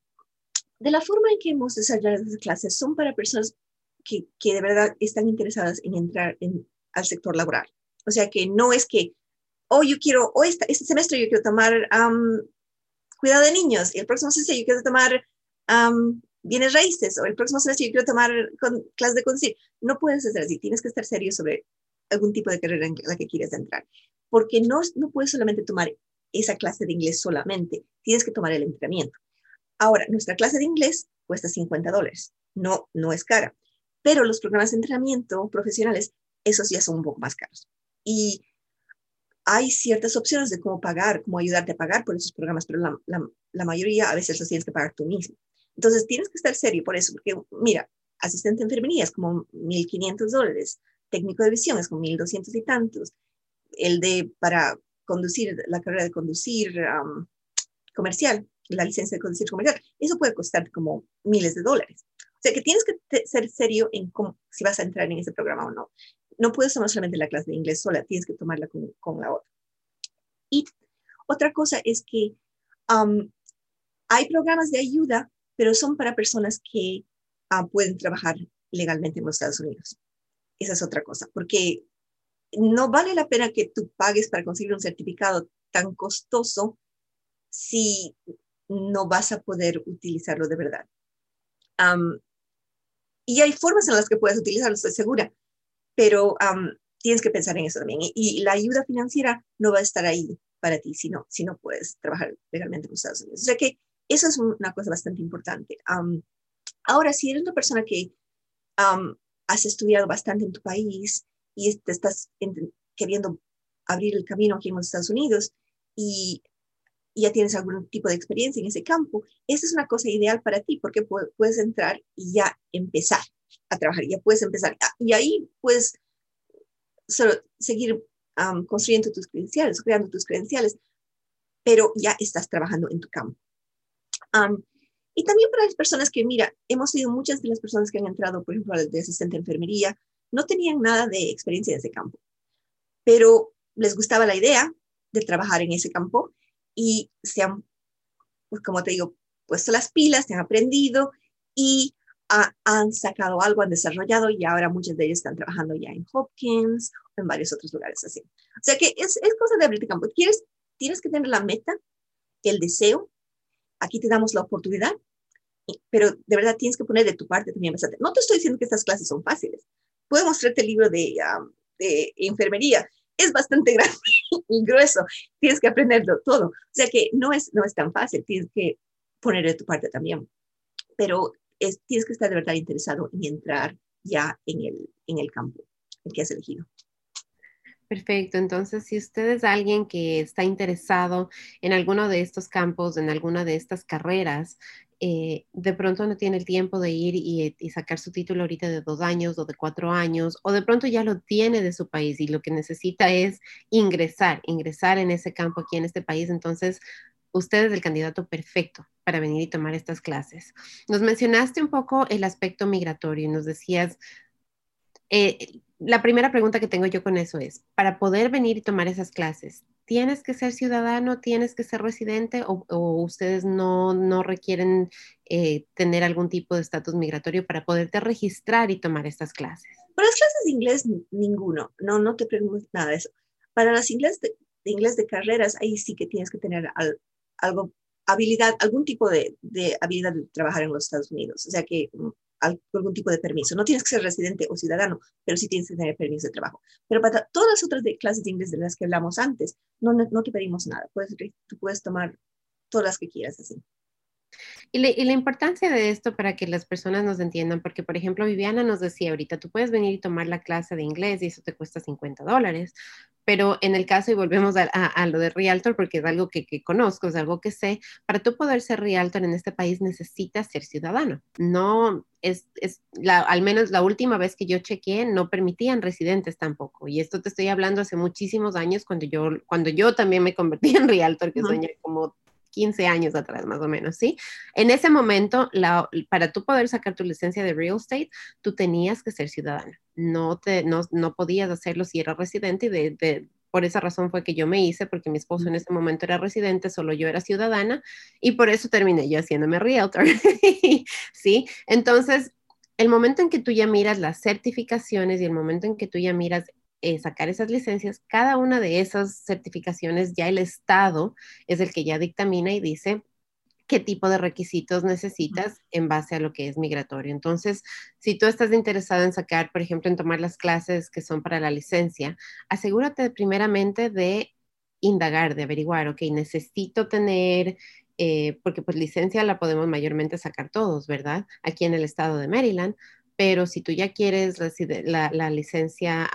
de la forma en que hemos desarrollado esas clases son para personas que, que de verdad están interesadas en entrar en, al sector laboral. O sea que no es que, oh, yo quiero, oh, este, este semestre yo quiero tomar cuidado de niños y el próximo semestre yo quiero tomar bienes raíces o el próximo semestre yo quiero tomar con, clases de conducir. No puedes hacer así, tienes que estar serio sobre algún tipo de carrera en la que quieres entrar, porque no, no puedes solamente tomar esa clase de inglés solamente, tienes que tomar el entrenamiento. Ahora, nuestra clase de inglés cuesta 50 dólares. No, no es cara. Pero los programas de entrenamiento profesionales, esos ya son un poco más caros. Y hay ciertas opciones de cómo pagar, cómo ayudarte a pagar por esos programas, pero la, mayoría a veces los tienes que pagar tú mismo. Entonces tienes que estar serio por eso, porque mira, asistente de enfermería es como 1.500 dólares, técnico de visión es como 1.200 y tantos, el de para conducir, la carrera de conducir comercial, la licencia de conducir comercial, eso puede costar como miles de dólares. O sea que tienes que ser serio en cómo, si vas a entrar en ese programa o no. No puedes tomar solamente la clase de inglés sola, tienes que tomarla con, con la otra. Y otra cosa es que hay programas de ayuda, pero son para personas que ah, pueden trabajar legalmente en los Estados Unidos. Esa es otra cosa, porque no vale la pena que tú pagues para conseguir un certificado tan costoso si no vas a poder utilizarlo de verdad. y hay formas en las que puedes utilizarlo, estoy segura, pero tienes que pensar en eso también. Y, la ayuda financiera no va a estar ahí para ti si no, si no puedes trabajar legalmente en los Estados Unidos. O sea que eso es una cosa bastante importante. ahora, si eres una persona que has estudiado bastante en tu país y te estás queriendo abrir el camino aquí en los Estados Unidos y ya tienes algún tipo de experiencia en ese campo, esa es una cosa ideal para ti porque puedes entrar y ya empezar a trabajar, ya puedes empezar. Ah, y ahí puedes seguir construyendo tus credenciales, creando tus credenciales, pero ya estás trabajando en tu campo. y también para las personas que, mira, hemos sido muchas de las personas que han entrado, por ejemplo, de asistente de enfermería, no tenían nada de experiencia en ese campo, pero les gustaba la idea de trabajar en ese campo y se han, pues, como te digo, puesto las pilas, se han aprendido y han sacado algo, han desarrollado y ahora muchas de ellas están trabajando ya en Hopkins o en varios otros lugares así. O sea que es, es cosa de abrirte campo. ¿Quieres, tienes que tener la meta, el deseo. Aquí te damos la oportunidad, pero de verdad tienes que poner de tu parte también. No te estoy diciendo que estas clases son fáciles puedo mostrarte el libro de, de enfermería. Es bastante grande y grueso. Tienes que aprenderlo todo. O sea que no es, no es tan fácil. Tienes que poner de tu parte también. Pero es, tienes que estar de verdad interesado en entrar ya en el, en el campo el que has elegido. Perfecto. Entonces, si usted es alguien que está interesado en alguno de estos campos, en alguna de estas carreras, eh, de pronto no tiene el tiempo de ir y, sacar su título ahorita de dos años o de cuatro años, o de pronto ya lo tiene de su país y lo que necesita es ingresar, ingresar en ese campo aquí en este país, entonces usted es el candidato perfecto para venir y tomar estas clases. Nos mencionaste un poco el aspecto migratorio y nos decías, eh, la primera pregunta que tengo yo con eso es, para poder venir y tomar esas clases, ¿tienes que ser ciudadano, tienes que ser residente o, ustedes no, no requieren eh, tener algún tipo de estatus migratorio para poderte registrar y tomar estas clases? Para las clases de inglés, ninguno. No, no te pregunto nada de eso. Para las inglés de, inglés de carreras, ahí sí que tienes que tener algo, habilidad, algún tipo de, de, habilidad de trabajar en los Estados Unidos. O sea que mm, algún tipo de permiso. No tienes que ser residente o ciudadano, pero sí tienes que tener permiso de trabajo. Pero para todas las otras de clases de inglés de las que hablamos antes, no, no, te pedimos nada. Puedes, tú puedes tomar todas las que quieras así. Y, la importancia de esto para que las personas nos entiendan, porque por ejemplo Viviana nos decía ahorita, tú puedes venir y tomar la clase de inglés y eso te cuesta 50 dólares, pero en el caso, y volvemos a, lo de Realtor, porque es algo que, conozco, es algo que sé, para tú poder ser Realtor en este país necesitas ser ciudadano. No es, es la, al menos la última vez que yo chequeé, no permitían residentes tampoco. Y esto te estoy hablando hace muchísimos años, cuando yo, cuando yo también me convertí en Realtor, que soñé como 15 años atrás más o menos, ¿sí? En ese momento, la, para tú poder sacar tu licencia de real estate, tú tenías que ser ciudadano. No, te, no, no podías hacerlo si eras residente y de, por esa razón fue que yo me hice, porque mi esposo en ese momento era residente, solo yo era ciudadana, y por eso terminé yo haciéndome realtor. ¿Sí? Entonces, el momento en que tú ya miras las certificaciones y el momento en que tú ya miras eh, sacar esas licencias, cada una de esas certificaciones ya el Estado es el que ya dictamina y dice qué tipo de requisitos necesitas en base a lo que es migratorio. Entonces, si tú estás interesado en sacar, por ejemplo, en tomar las clases que son para la licencia, asegúrate primeramente de indagar, de averiguar, ok, necesito tener, eh, porque pues licencia la podemos mayormente sacar todos, ¿verdad? Aquí en el estado de Maryland, pero si tú ya quieres la, la licencia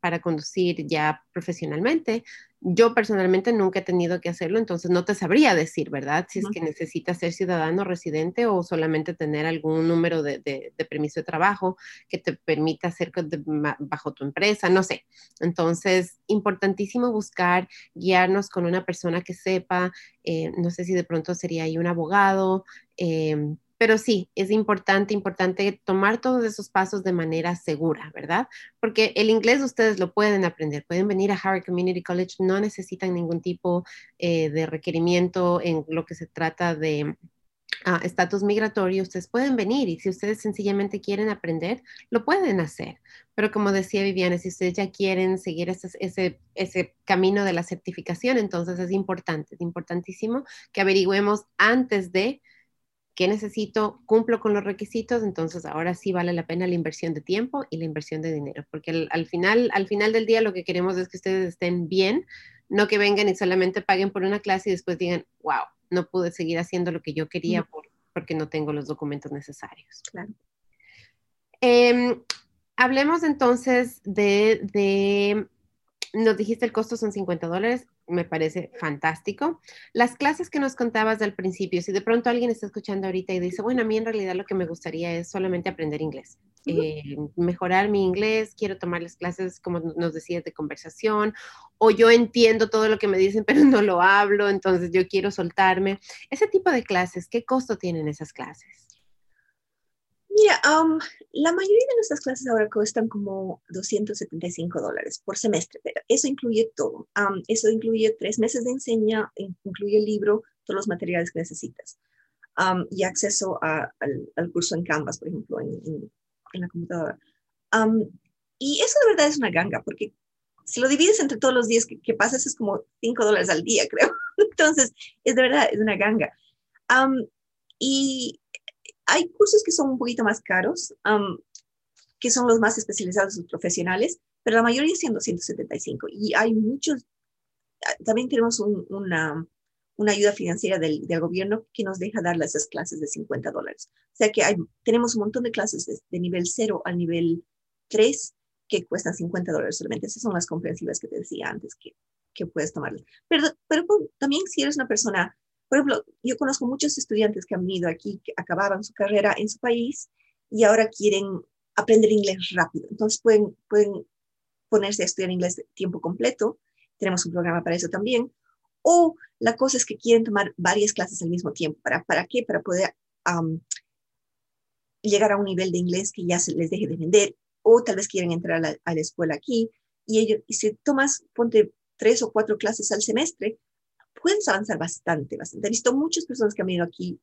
para conducir ya profesionalmente, yo personalmente nunca he tenido que hacerlo, entonces no te sabría decir, ¿verdad? Si es que necesitas ser ciudadano residente o solamente tener algún número de, permiso de trabajo que te permita hacer bajo tu empresa, no sé. Entonces, importantísimo buscar guiarnos con una persona que sepa, eh, no sé si de pronto sería ahí un abogado. Eh, pero sí, es importante, importante tomar todos esos pasos de manera segura, ¿verdad? Porque el inglés ustedes lo pueden aprender, pueden venir a Harvard Community College, no necesitan ningún tipo eh, de requerimiento en lo que se trata de ah, estatus migratorio, ustedes pueden venir y si ustedes sencillamente quieren aprender, lo pueden hacer. Pero como decía Viviana, si ustedes ya quieren seguir ese, ese, ese camino de la certificación, entonces es importante, es importantísimo que averigüemos antes de ¿Qué necesito? Cumplo con los requisitos, entonces ahora sí vale la pena la inversión de tiempo y la inversión de dinero, porque al, final, al final del día lo que queremos es que ustedes estén bien, no que vengan y solamente paguen por una clase y después digan, wow, no pude seguir haciendo lo que yo quería porque no tengo los documentos necesarios. Claro. Em, hablemos entonces de, de, nos dijiste el costo son 50 dólares, me parece fantástico. Las clases que nos contabas del principio, si de pronto alguien está escuchando ahorita y dice, bueno, a mí en realidad lo que me gustaría es solamente aprender inglés, eh, mejorar mi inglés, quiero tomar las clases, como nos decías, de conversación, o yo entiendo todo lo que me dicen, pero no lo hablo, entonces yo quiero soltarme. Ese tipo de clases, ¿qué costo tienen esas clases? Mira, la mayoría de nuestras clases ahora cuestan como 275 dólares por semestre, pero eso incluye todo. eso incluye tres meses de enseña, incluye el libro, todos los materiales que necesitas y acceso al, curso en Canvas, por ejemplo, en, la computadora. y eso de verdad es una ganga, porque si lo divides entre todos los días que, pasas es como 5 dólares al día, creo. Entonces, es de verdad, es una ganga. y hay cursos que son un poquito más caros, que son los más especializados y profesionales, pero la mayoría siendo 175. Y hay muchos, ah, también tenemos una, una, ayuda financiera del, del, gobierno que nos deja dar esas clases de 50 dólares. O sea que hay, tenemos un montón de clases de, nivel 0 al nivel 3 que cuestan 50 dólares solamente. Esas son las comprensivas que te decía antes que, que puedes tomarlas. Pero, pero también si eres una persona por ejemplo, yo conozco muchos estudiantes que han venido aquí, que acababan su carrera en su país y ahora quieren aprender inglés rápido. Entonces pueden, pueden ponerse a estudiar inglés tiempo completo. Tenemos un programa para eso también. O la cosa es que quieren tomar varias clases al mismo tiempo. ¿Para, para qué? Para poder llegar a un nivel de inglés que ya se les deje de vender. O tal vez quieren entrar a la, a la escuela aquí. Y, ellos, y si tomas, ponte tres o cuatro clases al semestre, puedes avanzar bastante, bastante. He visto muchas personas que han venido aquí,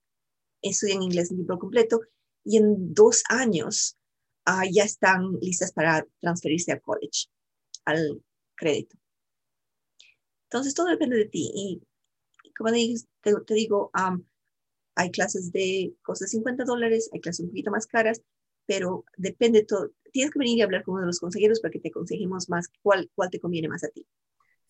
estudian inglés en libro completo y en dos años ah, ya están listas para transferirse a college, al crédito. Entonces, todo depende de ti. Y, como te, te, digo, hay clases de cosas de 50 dólares, hay clases un poquito más caras, pero depende todo. Tienes que venir y hablar con uno de los consejeros para que te aconsejemos más cuál, cuál te conviene más a ti.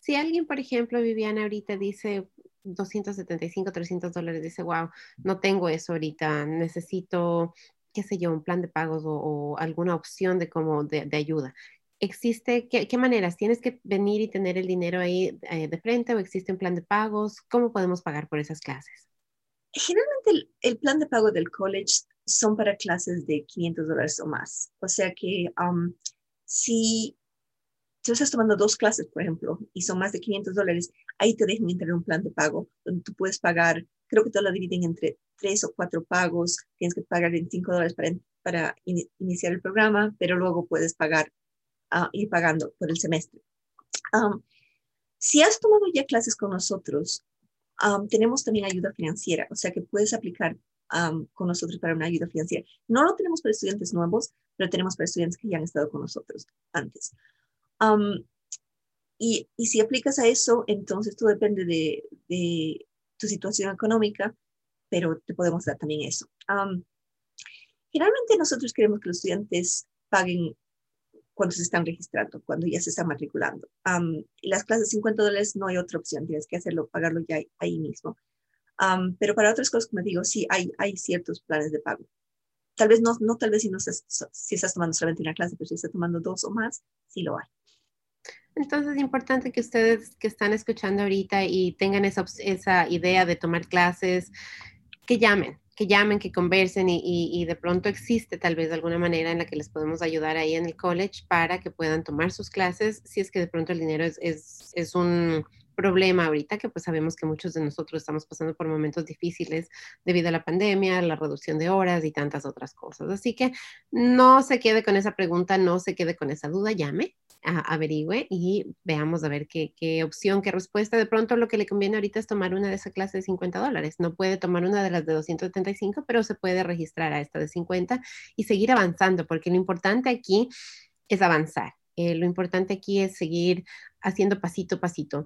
Si alguien, por ejemplo, Viviana, ahorita dice 275, 300 dólares, dice, wow, no tengo eso ahorita, necesito, qué sé yo, un plan de pagos o, alguna opción de, como de, ayuda. ¿Existe, qué, maneras? ¿Tienes que venir y tener el dinero ahí eh, de frente o existe un plan de pagos? ¿Cómo podemos pagar por esas clases? Generalmente el, plan de pago del college son para clases de 500 dólares o más. O sea que um, si si estás tomando dos clases, por ejemplo, y son más de 500 dólares, ahí te dejan entrar un plan de pago donde tú puedes pagar, creo que te lo dividen entre tres o cuatro pagos, tienes que pagar 25 dólares para, para iniciar el programa, pero luego puedes pagar, uh, ir pagando por el semestre. si has tomado ya clases con nosotros, tenemos también ayuda financiera, o sea que puedes aplicar con nosotros para una ayuda financiera. No lo tenemos para estudiantes nuevos, pero tenemos para estudiantes que ya han estado con nosotros antes y, y, si aplicas a eso, entonces todo depende de, de, tu situación económica, pero te podemos dar también eso. generalmente nosotros queremos que los estudiantes paguen cuando se están registrando, cuando ya se están matriculando. las clases de 50 dólares no hay otra opción, tienes que hacerlo, pagarlo ya ahí mismo. pero para otras cosas, como digo, sí hay, hay ciertos planes de pago. Tal vez no, no tal vez si, no estás, si estás tomando solamente una clase, pero si estás tomando dos o más, sí lo hay. Entonces es importante que ustedes que están escuchando ahorita y tengan esa, esa idea de tomar clases, que llamen, que llamen, que conversen y, de pronto existe tal vez alguna manera en la que les podemos ayudar ahí en el college para que puedan tomar sus clases si es que de pronto el dinero es, es, es un problema ahorita que pues sabemos que muchos de nosotros estamos pasando por momentos difíciles debido a la pandemia, la reducción de horas y tantas otras cosas. Así que no se quede con esa pregunta, no se quede con esa duda, llame, averigüe y veamos a ver qué, opción, qué respuesta. De pronto lo que le conviene ahorita es tomar una de esa clase de 50 dólares. No puede tomar una de las de 275, pero se puede registrar a esta de 50 y seguir avanzando, porque lo importante aquí es avanzar. Eh, lo importante aquí es seguir haciendo pasito pasito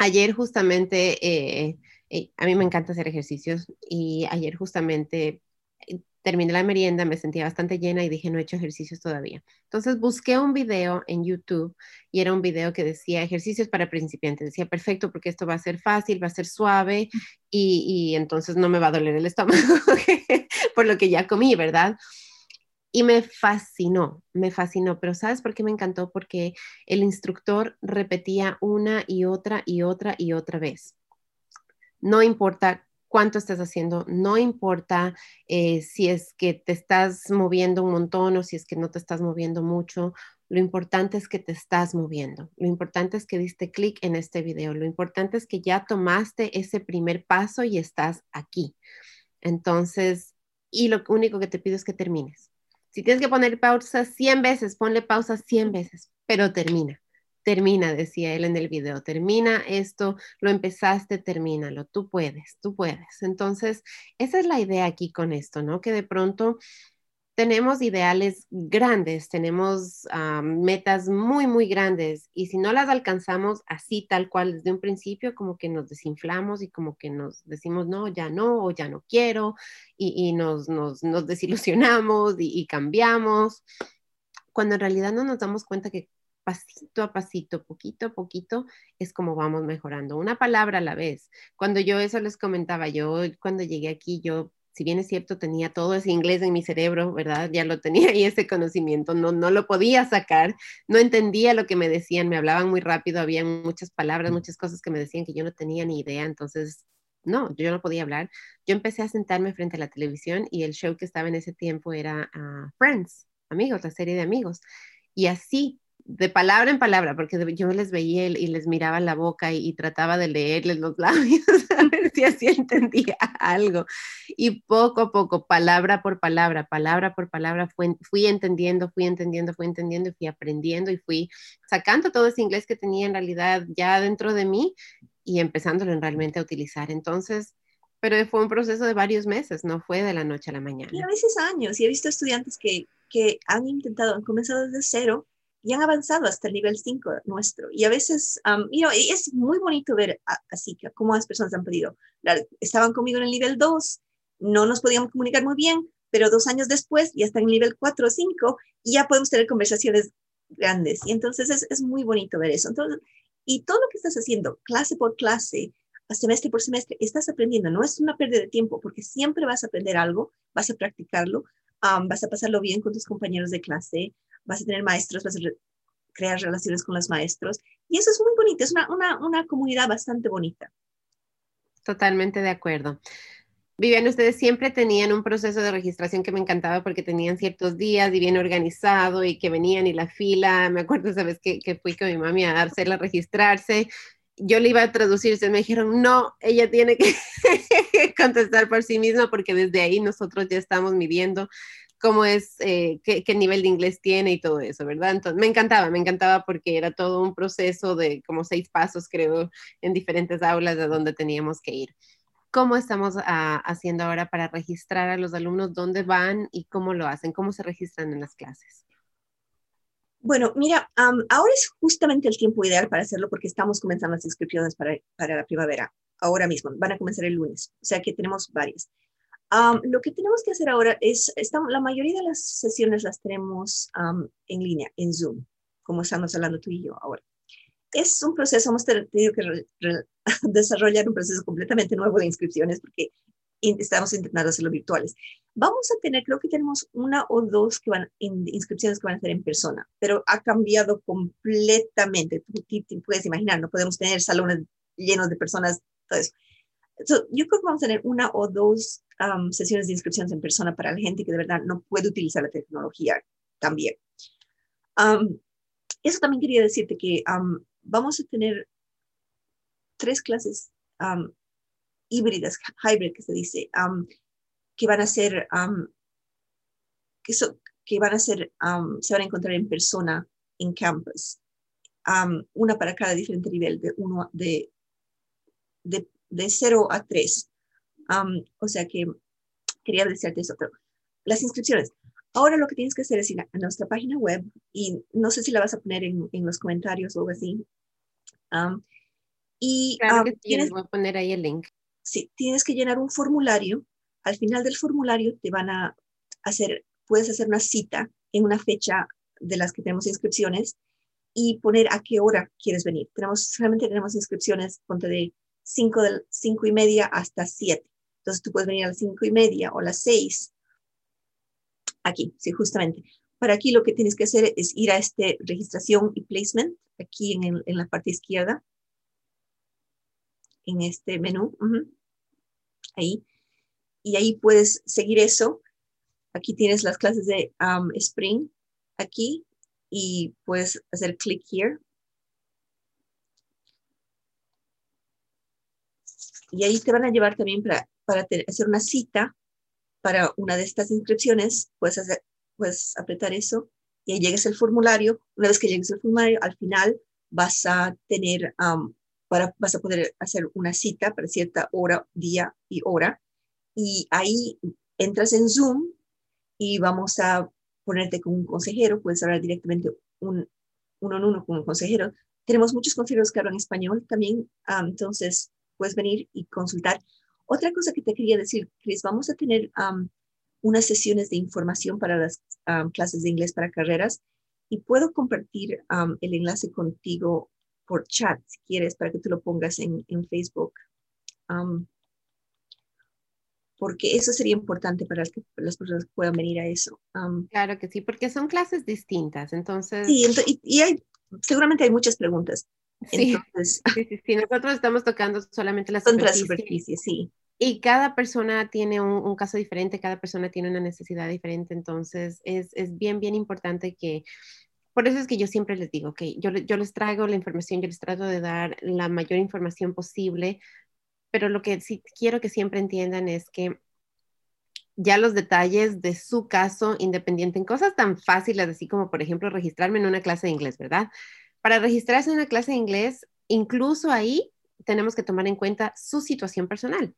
ayer justamente, eh, eh, a mí me encanta hacer ejercicios y ayer justamente eh, terminé la merienda, me sentía bastante llena y dije, no he hecho ejercicios todavía. Entonces busqué un video en YouTube y era un video que decía ejercicios para principiantes. Decía, perfecto, porque esto va a ser fácil, va a ser suave y, y entonces no me va a doler el estómago por lo que ya comí, ¿verdad? Y me fascinó, me fascinó, pero ¿sabes por qué me encantó? Porque el instructor repetía una y otra y otra y otra vez. No importa cuánto estás haciendo, no importa eh, si es que te estás moviendo un montón o si es que no te estás moviendo mucho, lo importante es que te estás moviendo, lo importante es que diste clic en este video, lo importante es que ya tomaste ese primer paso y estás aquí. Entonces, y lo único que te pido es que termines si tienes que poner pausa 100 veces, ponle pausa 100 veces, pero termina. Termina, decía él en el video, termina esto, lo empezaste, termínalo, tú puedes, tú puedes. Entonces, esa es la idea aquí con esto, ¿no? Que de pronto tenemos ideales grandes, tenemos metas muy, muy grandes y si no las alcanzamos así tal cual desde un principio, como que nos desinflamos y como que nos decimos, no, ya no, o ya no quiero y, nos, nos, nos, desilusionamos y, y cambiamos, cuando en realidad no nos damos cuenta que pasito a pasito, poquito a poquito, es como vamos mejorando, una palabra a la vez. Cuando yo eso les comentaba, yo cuando llegué aquí, yo si bien es cierto, tenía todo ese inglés en mi cerebro, ¿verdad? Ya lo tenía y ese conocimiento, no, no lo podía sacar, no entendía lo que me decían, me hablaban muy rápido, había muchas palabras, muchas cosas que me decían que yo no tenía ni idea, entonces, no, yo no podía hablar. Yo empecé a sentarme frente a la televisión y el show que estaba en ese tiempo era ah, Friends, amigos, la serie de amigos. Y así de palabra en palabra, porque yo les veía y les miraba la boca y, trataba de leerles los labios a ver si así entendía algo. Y poco a poco, palabra por palabra, palabra por palabra, fui, fui entendiendo, fui entendiendo, fui entendiendo y fui aprendiendo y fui sacando todo ese inglés que tenía en realidad ya dentro de mí y empezándolo realmente a utilizar. Entonces, pero fue un proceso de varios meses, no fue de la noche a la mañana. Y a veces años, y he visto estudiantes que, que han intentado, han comenzado desde cero y han avanzado hasta el nivel 5 nuestro. Y a veces, um, es muy bonito ver así que cómo las personas han podido. estaban conmigo en el nivel 2, no nos podíamos comunicar muy bien, pero dos años después ya están en el nivel 4 o 5 y ya podemos tener conversaciones grandes. Y entonces es, es muy bonito ver eso. Entonces, y todo lo que estás haciendo, clase por clase, semestre por semestre, estás aprendiendo. No es una pérdida de tiempo porque siempre vas a aprender algo, vas a practicarlo, um, vas a pasarlo bien con tus compañeros de clase, vas a tener maestros, vas a crear relaciones con los maestros. Y eso es muy bonito, es una, una, una comunidad bastante bonita. Totalmente de acuerdo. Vivian, ustedes siempre tenían un proceso de registración que me encantaba porque tenían ciertos días y bien organizado y que venían y la fila. Me acuerdo esa vez que, que fui con mi mami a hacerla registrarse. Yo le iba a traducir, ustedes me dijeron, no, ella tiene que contestar por sí misma porque desde ahí nosotros ya estamos midiendo cómo es, eh, qué, nivel de inglés tiene y todo eso, ¿verdad? Entonces, me encantaba, me encantaba porque era todo un proceso de como seis pasos, creo, en diferentes aulas de donde teníamos que ir. ¿Cómo estamos ah, haciendo ahora para registrar a los alumnos? ¿Dónde van y cómo lo hacen? ¿Cómo se registran en las clases? Bueno, mira, ahora es justamente el tiempo ideal para hacerlo porque estamos comenzando las inscripciones para, para la primavera. Ahora mismo, van a comenzar el lunes, o sea que tenemos varias lo que tenemos que hacer ahora es, estamos, la mayoría de las sesiones las tenemos en línea, en Zoom, como estamos hablando tú y yo ahora. Es un proceso, hemos tenido que desarrollar un proceso completamente nuevo de inscripciones porque estamos intentando hacerlo virtuales. Vamos a tener, creo que tenemos una o dos que van, inscripciones que van a ser en persona, pero ha cambiado completamente. Tú puedes imaginar, no podemos tener salones llenos de personas, todo eso. Yo creo que vamos a tener una o dos sesiones de inscripciones en persona para la gente que de verdad no puede utilizar la tecnología también. eso también quería decirte que vamos a tener tres clases híbridas, hybrid que se dice, que van a ser, que, que, van a ser, se van a encontrar en persona en campus. una para cada diferente nivel, de uno de, de, de 0 a 3. o sea que quería decirte eso, pero las inscripciones. Ahora lo que tienes que hacer es ir a nuestra página web y no sé si la vas a poner en, en los comentarios o algo así. y claro que tienes, voy a poner ahí el link. Sí, tienes que llenar un formulario. Al final del formulario te van a hacer, puedes hacer una cita en una fecha de las que tenemos inscripciones y poner a qué hora quieres venir. Tenemos, solamente tenemos inscripciones, ponte de 5 cinco y media hasta 7. Entonces tú puedes venir a las 5 y media o las 6. Aquí, sí, justamente. Para aquí lo que tienes que hacer es ir a este registración y placement, aquí en, en la parte izquierda, en este menú. Ahí. Y ahí puedes seguir eso. Aquí tienes las clases de um, Spring, aquí, y puedes hacer clic here. Y ahí te van a llevar también para, para hacer una cita para una de estas inscripciones. Puedes, puedes apretar eso y ahí llegues el formulario. Una vez que llegues el formulario, al final vas a tener para, vas a poder hacer una cita para cierta hora, día y hora. Y ahí entras en Zoom y vamos a ponerte con un consejero, puedes hablar directamente un, uno en uno con un consejero. Tenemos muchos consejeros que hablan español también, entonces puedes venir y consultar. Otra cosa que te quería decir, Chris, vamos a tener unas sesiones de información para las clases de inglés para carreras y puedo compartir el enlace contigo por chat, si quieres, para que tú lo pongas en, en Facebook. porque eso sería importante para que las personas puedan venir a eso. claro que sí, porque son clases distintas, entonces... Sí, y, hay, seguramente hay muchas preguntas. Sí, sí, sí, nosotros estamos tocando solamente las superficies. sí. Y cada persona tiene un, un, caso diferente, cada persona tiene una necesidad diferente, entonces es, es bien, bien importante que por eso es que yo siempre les digo, que yo, yo les traigo la información, yo les trato de dar la mayor información posible, pero lo que sí quiero que siempre entiendan es que ya los detalles de su caso independiente en cosas tan fáciles, así como por ejemplo registrarme en una clase de inglés, ¿verdad? Para registrarse en una clase de inglés, incluso ahí tenemos que tomar en cuenta su situación personal.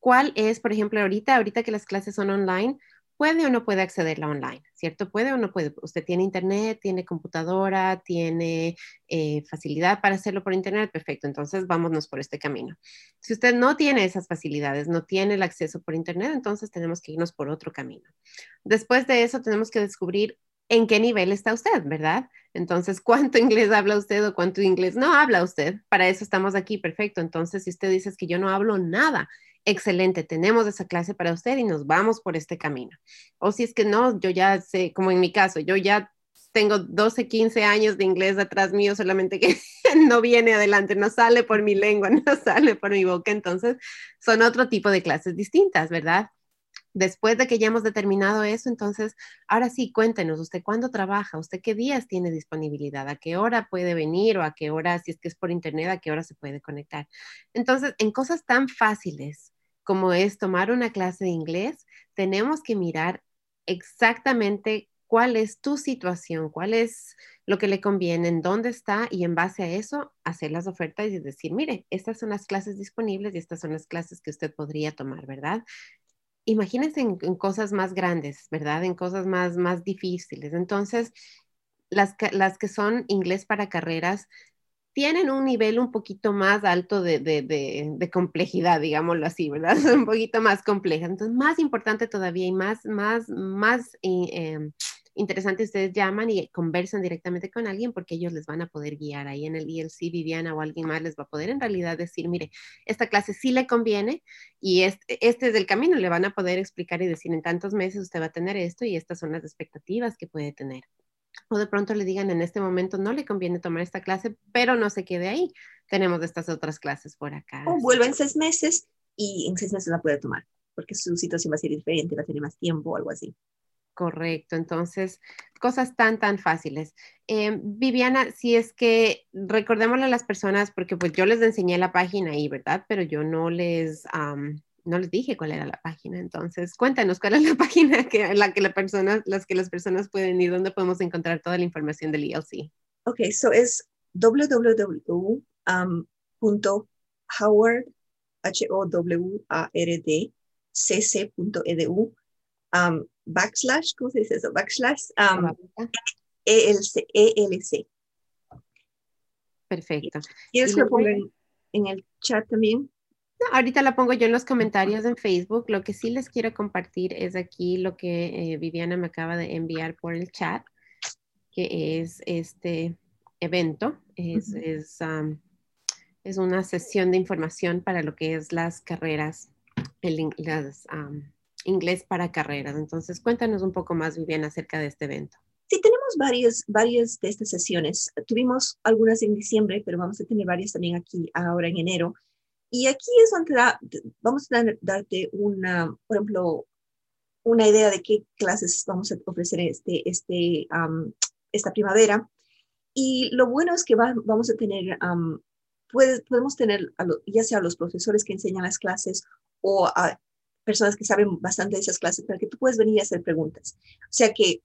¿Cuál es, por ejemplo, ahorita, ahorita que las clases son online, puede o no puede accederla online, ¿cierto? Puede o no puede. Usted tiene internet, tiene computadora, tiene eh, facilidad para hacerlo por internet, perfecto. Entonces vámonos por este camino. Si usted no tiene esas facilidades, no tiene el acceso por internet, entonces tenemos que irnos por otro camino. Después de eso tenemos que descubrir en qué nivel está usted, ¿verdad? Entonces, ¿cuánto inglés habla usted o cuánto inglés no habla usted? Para eso estamos aquí, perfecto. Entonces, si usted dice que yo no hablo nada, excelente, tenemos esa clase para usted y nos vamos por este camino. O si es que no, yo ya sé, como en mi caso, yo ya tengo 12, 15 años de inglés atrás mío, solamente que no viene adelante, no sale por mi lengua, no sale por mi boca, entonces son otro tipo de clases distintas, ¿verdad? Después de que ya hemos determinado eso, entonces, ahora sí, cuéntenos, ¿usted cuándo trabaja? ¿Usted qué días tiene disponibilidad? ¿A qué hora puede venir o a qué hora, si es que es por internet, a qué hora se puede conectar? Entonces, en cosas tan fáciles como es tomar una clase de inglés, tenemos que mirar exactamente cuál es tu situación, cuál es lo que le conviene, en dónde está y en base a eso hacer las ofertas y decir, mire, estas son las clases disponibles y estas son las clases que usted podría tomar, ¿verdad? Imagínense en, cosas más grandes, ¿verdad? En cosas más, más difíciles. Entonces, las, las que son inglés para carreras, tienen un nivel un poquito más alto de, de, de, complejidad, digámoslo así, ¿verdad? un poquito más compleja. Entonces, más importante todavía y más, más, más eh, em, interesante, ustedes llaman y conversan directamente con alguien porque ellos les van a poder guiar ahí en el ELC, Viviana o alguien más les va a poder en realidad decir, mire, esta clase sí le conviene y este, este es el camino, le van a poder explicar y decir, en tantos meses usted va a tener esto y estas son las expectativas que puede tener. O de pronto le digan, en este momento no le conviene tomar esta clase, pero no se quede ahí. Tenemos estas otras clases por acá. O vuelve en seis meses y en seis meses la puede tomar, porque su situación va a ser diferente, va a tener más tiempo o algo así. Correcto, entonces, cosas tan, tan fáciles. Eh, Viviana, si es que recordémosle a las personas, porque pues yo les enseñé la página ahí, ¿verdad? Pero yo no les, no les dije cuál era la página, entonces cuéntanos cuál es la página que, la que las que las personas pueden ir, dónde podemos encontrar toda la información del ELC. Ok, so es www.howard, H-O-W-A-R-D, cc.edu um, backslash, ¿cómo se dice eso? Backslash um, ELC, ELC. Perfecto. ¿Quieres que lo ponga en, el chat también? No, ahorita la pongo yo en los comentarios en Facebook. Lo que sí les quiero compartir es aquí lo que eh, Viviana me acaba de enviar por el chat, que es este evento. Es, es, um, es una sesión de información para lo que es las carreras, el, las, um, inglés para carreras. Entonces, cuéntanos un poco más, Viviana, acerca de este evento. Sí, tenemos varias, varias de estas sesiones. Tuvimos algunas en diciembre, pero vamos a tener varias también aquí ahora en enero. Y aquí es donde vamos a darte una, por ejemplo, una idea de qué clases vamos a ofrecer este, este, esta primavera. Y lo bueno es que vamos a tener, podemos tener ya sea los profesores que enseñan las clases o a personas que saben bastante de esas clases para que tú puedas venir a hacer preguntas. O sea que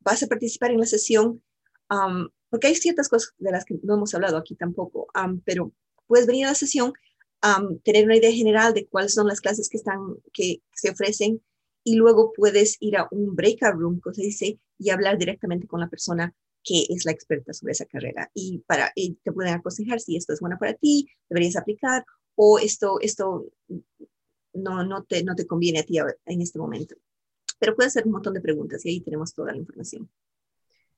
vas a participar en la sesión, porque hay ciertas cosas de las que no hemos hablado aquí tampoco, pero puedes venir a la sesión, tener una idea general de cuáles son las clases que, están, que, se ofrecen y luego puedes ir a un breakout room, como se dice, y hablar directamente con la persona que es la experta sobre esa carrera y para y te pueden aconsejar si esto es bueno para ti, deberías aplicar o esto esto no, no, te, no te conviene a ti en este momento. Pero puedes hacer un montón de preguntas y ahí tenemos toda la información.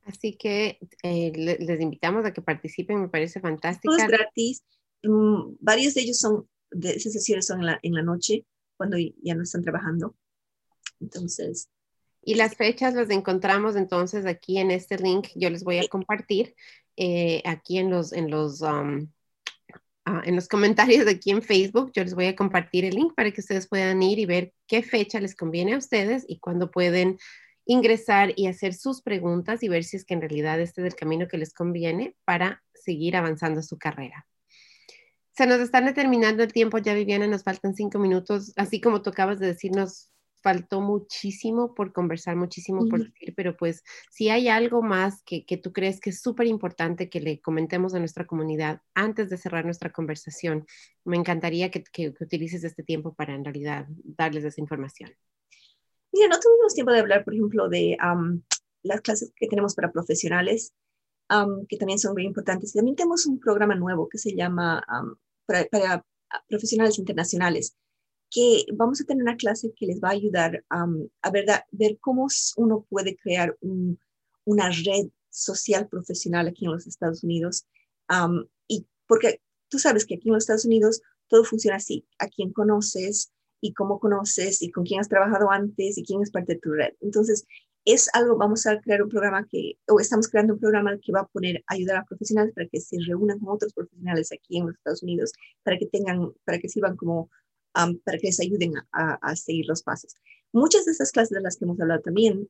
Así que eh, les invitamos a que participen, me parece fantástico. es gratis. Mm, varios de ellos son, de esas sesiones son en la, en la noche, cuando ya no están trabajando. Entonces. Y las fechas las encontramos entonces aquí en este link. Yo les voy a compartir eh, aquí en los, en los um, Ah, en los comentarios de aquí en Facebook. Yo les voy a compartir el link para que ustedes puedan ir y ver qué fecha les conviene a ustedes y cuándo pueden ingresar y hacer sus preguntas y ver si es que en realidad este es el camino que les conviene para seguir avanzando su carrera. Se nos está determinando el tiempo ya, Viviana, nos faltan cinco minutos. Así como tú acabas de decirnos, faltó muchísimo por conversar, muchísimo por decir, pero pues si hay algo más que, que tú crees que es súper importante que le comentemos a nuestra comunidad antes de cerrar nuestra conversación, me encantaría que, que, utilices este tiempo para en realidad darles esa información. Mira, no tuvimos tiempo de hablar, por ejemplo, de las clases que tenemos para profesionales, que también son muy importantes. Y también tenemos un programa nuevo que se llama para profesionales internacionales que vamos a tener una clase que les va a ayudar a ver, ver cómo uno puede crear una red social profesional aquí en los Estados Unidos. y porque tú sabes que aquí en los Estados Unidos todo funciona así, a quién conoces y cómo conoces y con quién has trabajado antes y quién es parte de tu red. Entonces, es algo, vamos a crear un programa que, o estamos creando un programa que va a poner, ayudar a profesionales para que se reúnan con otros profesionales aquí en los Estados Unidos, para que tengan, para que sirvan como para que les ayuden a, seguir los pasos. Muchas de esas clases de las que hemos hablado también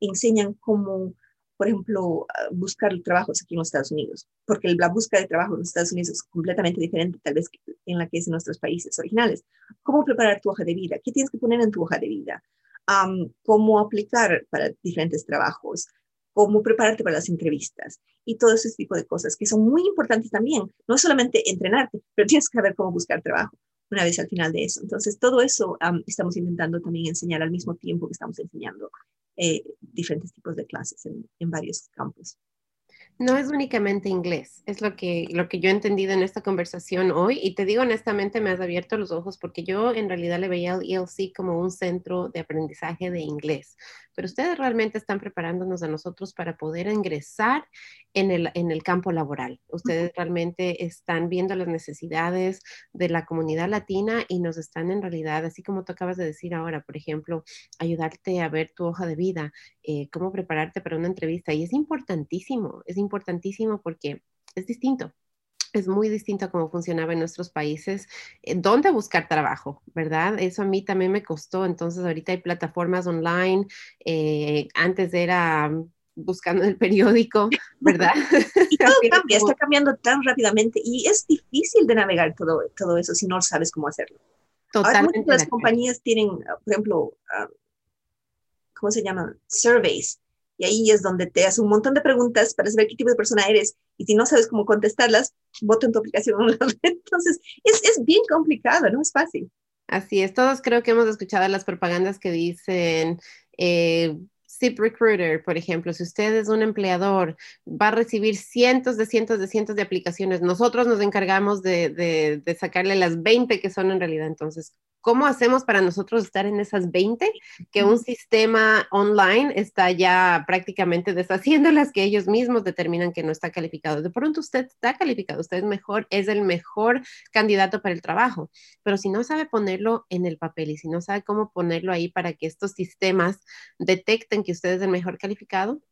enseñan cómo, por ejemplo, ah, buscar trabajos aquí en los Estados Unidos, porque la búsqueda de trabajo en los Estados Unidos es completamente diferente tal vez en la que es en nuestros países originales. ¿Cómo preparar tu hoja de vida? ¿Qué tienes que poner en tu hoja de vida? ¿Cómo aplicar para diferentes trabajos? cómo prepararte para las entrevistas y todo ese tipo de cosas que son muy importantes también. No solamente entrenarte, pero tienes que saber cómo buscar trabajo una vez al final de eso. Entonces, todo eso estamos intentando también enseñar al mismo tiempo que estamos enseñando eh, diferentes tipos de clases en, varios campos. No es únicamente inglés, es lo que, lo que yo he entendido en esta conversación hoy y te digo honestamente, me has abierto los ojos porque yo en realidad le veía al ELC como un centro de aprendizaje de inglés, pero ustedes realmente están preparándonos a nosotros para poder ingresar en el, en el campo laboral. Ustedes realmente están viendo las necesidades de la comunidad latina y nos están en realidad, así como tú acabas de decir ahora, por ejemplo, ayudarte a ver tu hoja de vida, eh, cómo prepararte para una entrevista. Y es importantísimo, es importantísimo porque es distinto es muy distinto a cómo funcionaba en nuestros países, eh, dónde buscar trabajo, ¿verdad? Eso a mí también me costó. Entonces, ahorita hay plataformas online, eh, antes era buscando el periódico, ¿verdad? y todo cambia, está cambiando tan rápidamente y es difícil de navegar todo, todo eso si no sabes cómo hacerlo. Totalmente. muchas las compañías tienen, por ejemplo, ah, ¿cómo se llama? Surveys y ahí es donde te hace un montón de preguntas para saber qué tipo de persona eres. Y si no sabes cómo contestarlas, vota en tu aplicación. Entonces, es, es bien complicado, no es fácil. Así es, todos creo que hemos escuchado las propagandas que dicen, eh, Zip Recruiter, por ejemplo, si usted es un empleador, va a recibir cientos de cientos de cientos de aplicaciones. Nosotros nos encargamos de, de, de sacarle las 20 que son en realidad. Entonces, ¿Cómo hacemos para nosotros estar en esas 20 que un sistema online está ya prácticamente deshaciendo las que ellos mismos determinan que no está calificado? De pronto usted está calificado, usted es mejor, es el mejor candidato para el trabajo, pero si no sabe ponerlo en el papel y si no sabe cómo ponerlo ahí para que estos sistemas detecten que usted es el mejor calificado,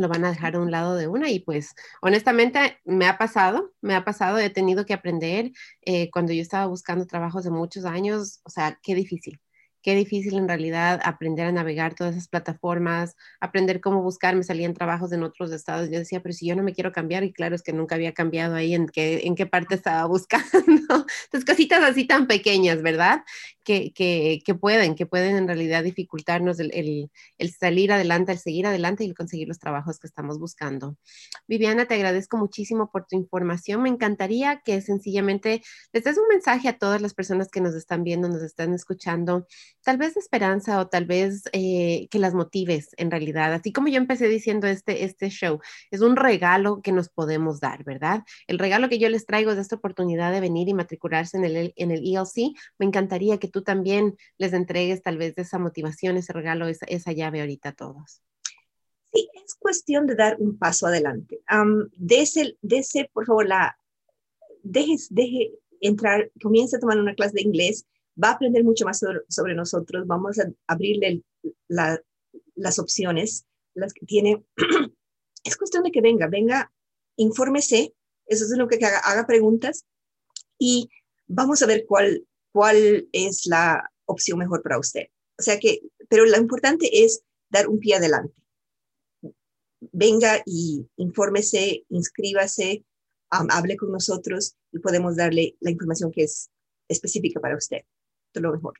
lo van a dejar a un lado de una y pues honestamente me ha pasado, me ha pasado, he tenido que aprender eh, cuando yo estaba buscando trabajos de muchos años, o sea, qué difícil, qué difícil en realidad aprender a navegar todas esas plataformas, aprender cómo buscar, me salían trabajos en otros estados, yo decía, pero si yo no me quiero cambiar, y claro, es que nunca había cambiado ahí en qué, en qué parte estaba buscando, entonces cositas así tan pequeñas, ¿verdad? Que, que, que pueden, que pueden en realidad dificultarnos el, el, el, salir adelante, el seguir adelante y el conseguir los trabajos que estamos buscando. Viviana, te agradezco muchísimo por tu información, me encantaría que sencillamente les des un mensaje a todas las personas que nos están viendo, nos están escuchando, tal vez de esperanza o tal vez eh, que las motives en realidad. Así como yo empecé diciendo este, este show, es un regalo que nos podemos dar, ¿verdad? El regalo que yo les traigo es esta oportunidad de venir y matricularse en el, en el ELC. Me encantaría que tú también les entregues tal vez esa motivación, ese regalo, esa, esa llave ahorita a todos. Sí, es cuestión de dar un paso adelante. Um, dese, dese, por favor, la, deje, deje entrar, comience a tomar una clase de inglés va a aprender mucho más sobre, nosotros, vamos a abrirle las opciones, las que tiene. es cuestión de que venga, venga, infórmese, eso es lo que haga, haga preguntas y vamos a ver cuál, cuál es la opción mejor para usted. O sea que, pero lo importante es dar un pie adelante. Venga y infórmese, inscríbase, hable con nosotros y podemos darle la información que es específica para usted lo mejor.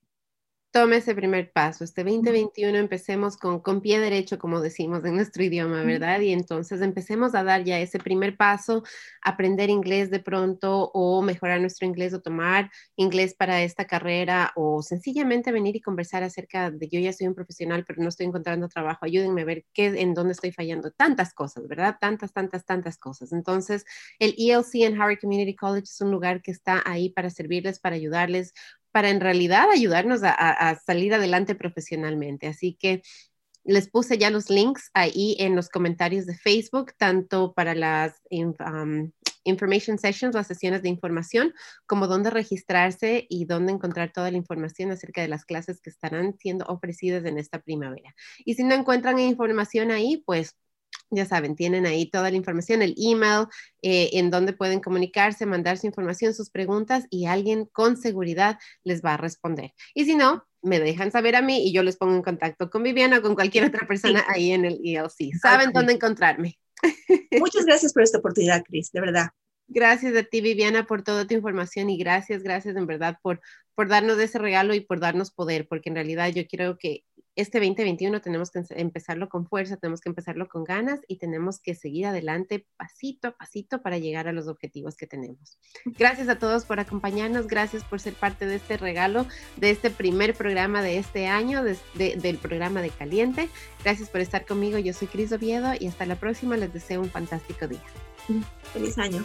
Tome ese primer paso. Este 2021 empecemos con, con pie derecho, como decimos en nuestro idioma, ¿verdad? Y entonces empecemos a dar ya ese primer paso, aprender inglés de pronto o mejorar nuestro inglés o tomar inglés para esta carrera o sencillamente venir y conversar acerca de yo ya soy un profesional, pero no estoy encontrando trabajo. Ayúdenme a ver qué, en dónde estoy fallando. Tantas cosas, ¿verdad? Tantas, tantas, tantas cosas. Entonces, el ELC en Harvard Community College es un lugar que está ahí para servirles, para ayudarles para en realidad ayudarnos a, salir adelante profesionalmente. Así que les puse ya los links ahí en los comentarios de Facebook, tanto para las um, information sessions, las sesiones de información, como dónde registrarse y dónde encontrar toda la información acerca de las clases que estarán siendo ofrecidas en esta primavera. Y si no encuentran información ahí, pues ya saben, tienen ahí toda la información, el email, eh, en donde pueden comunicarse, mandar su información, sus preguntas y alguien con seguridad les va a responder. Y si no, me dejan saber a mí y yo les pongo en contacto con Viviana o con cualquier otra persona ahí en el ELC. Saben dónde encontrarme. Muchas gracias por esta oportunidad, Cris, de verdad. Gracias a ti, Viviana, por toda tu información y gracias, gracias en verdad por, por darnos ese regalo y por darnos poder, porque en realidad yo creo que este 2021 tenemos que empezarlo con fuerza, tenemos que empezarlo con ganas y tenemos que seguir adelante pasito a pasito para llegar a los objetivos que tenemos. Gracias a todos por acompañarnos, gracias por ser parte de este regalo, de este primer programa de este año, del programa de Caliente. Gracias por estar conmigo, yo soy Cris Oviedo y hasta la próxima, les deseo un fantástico día. Feliz año.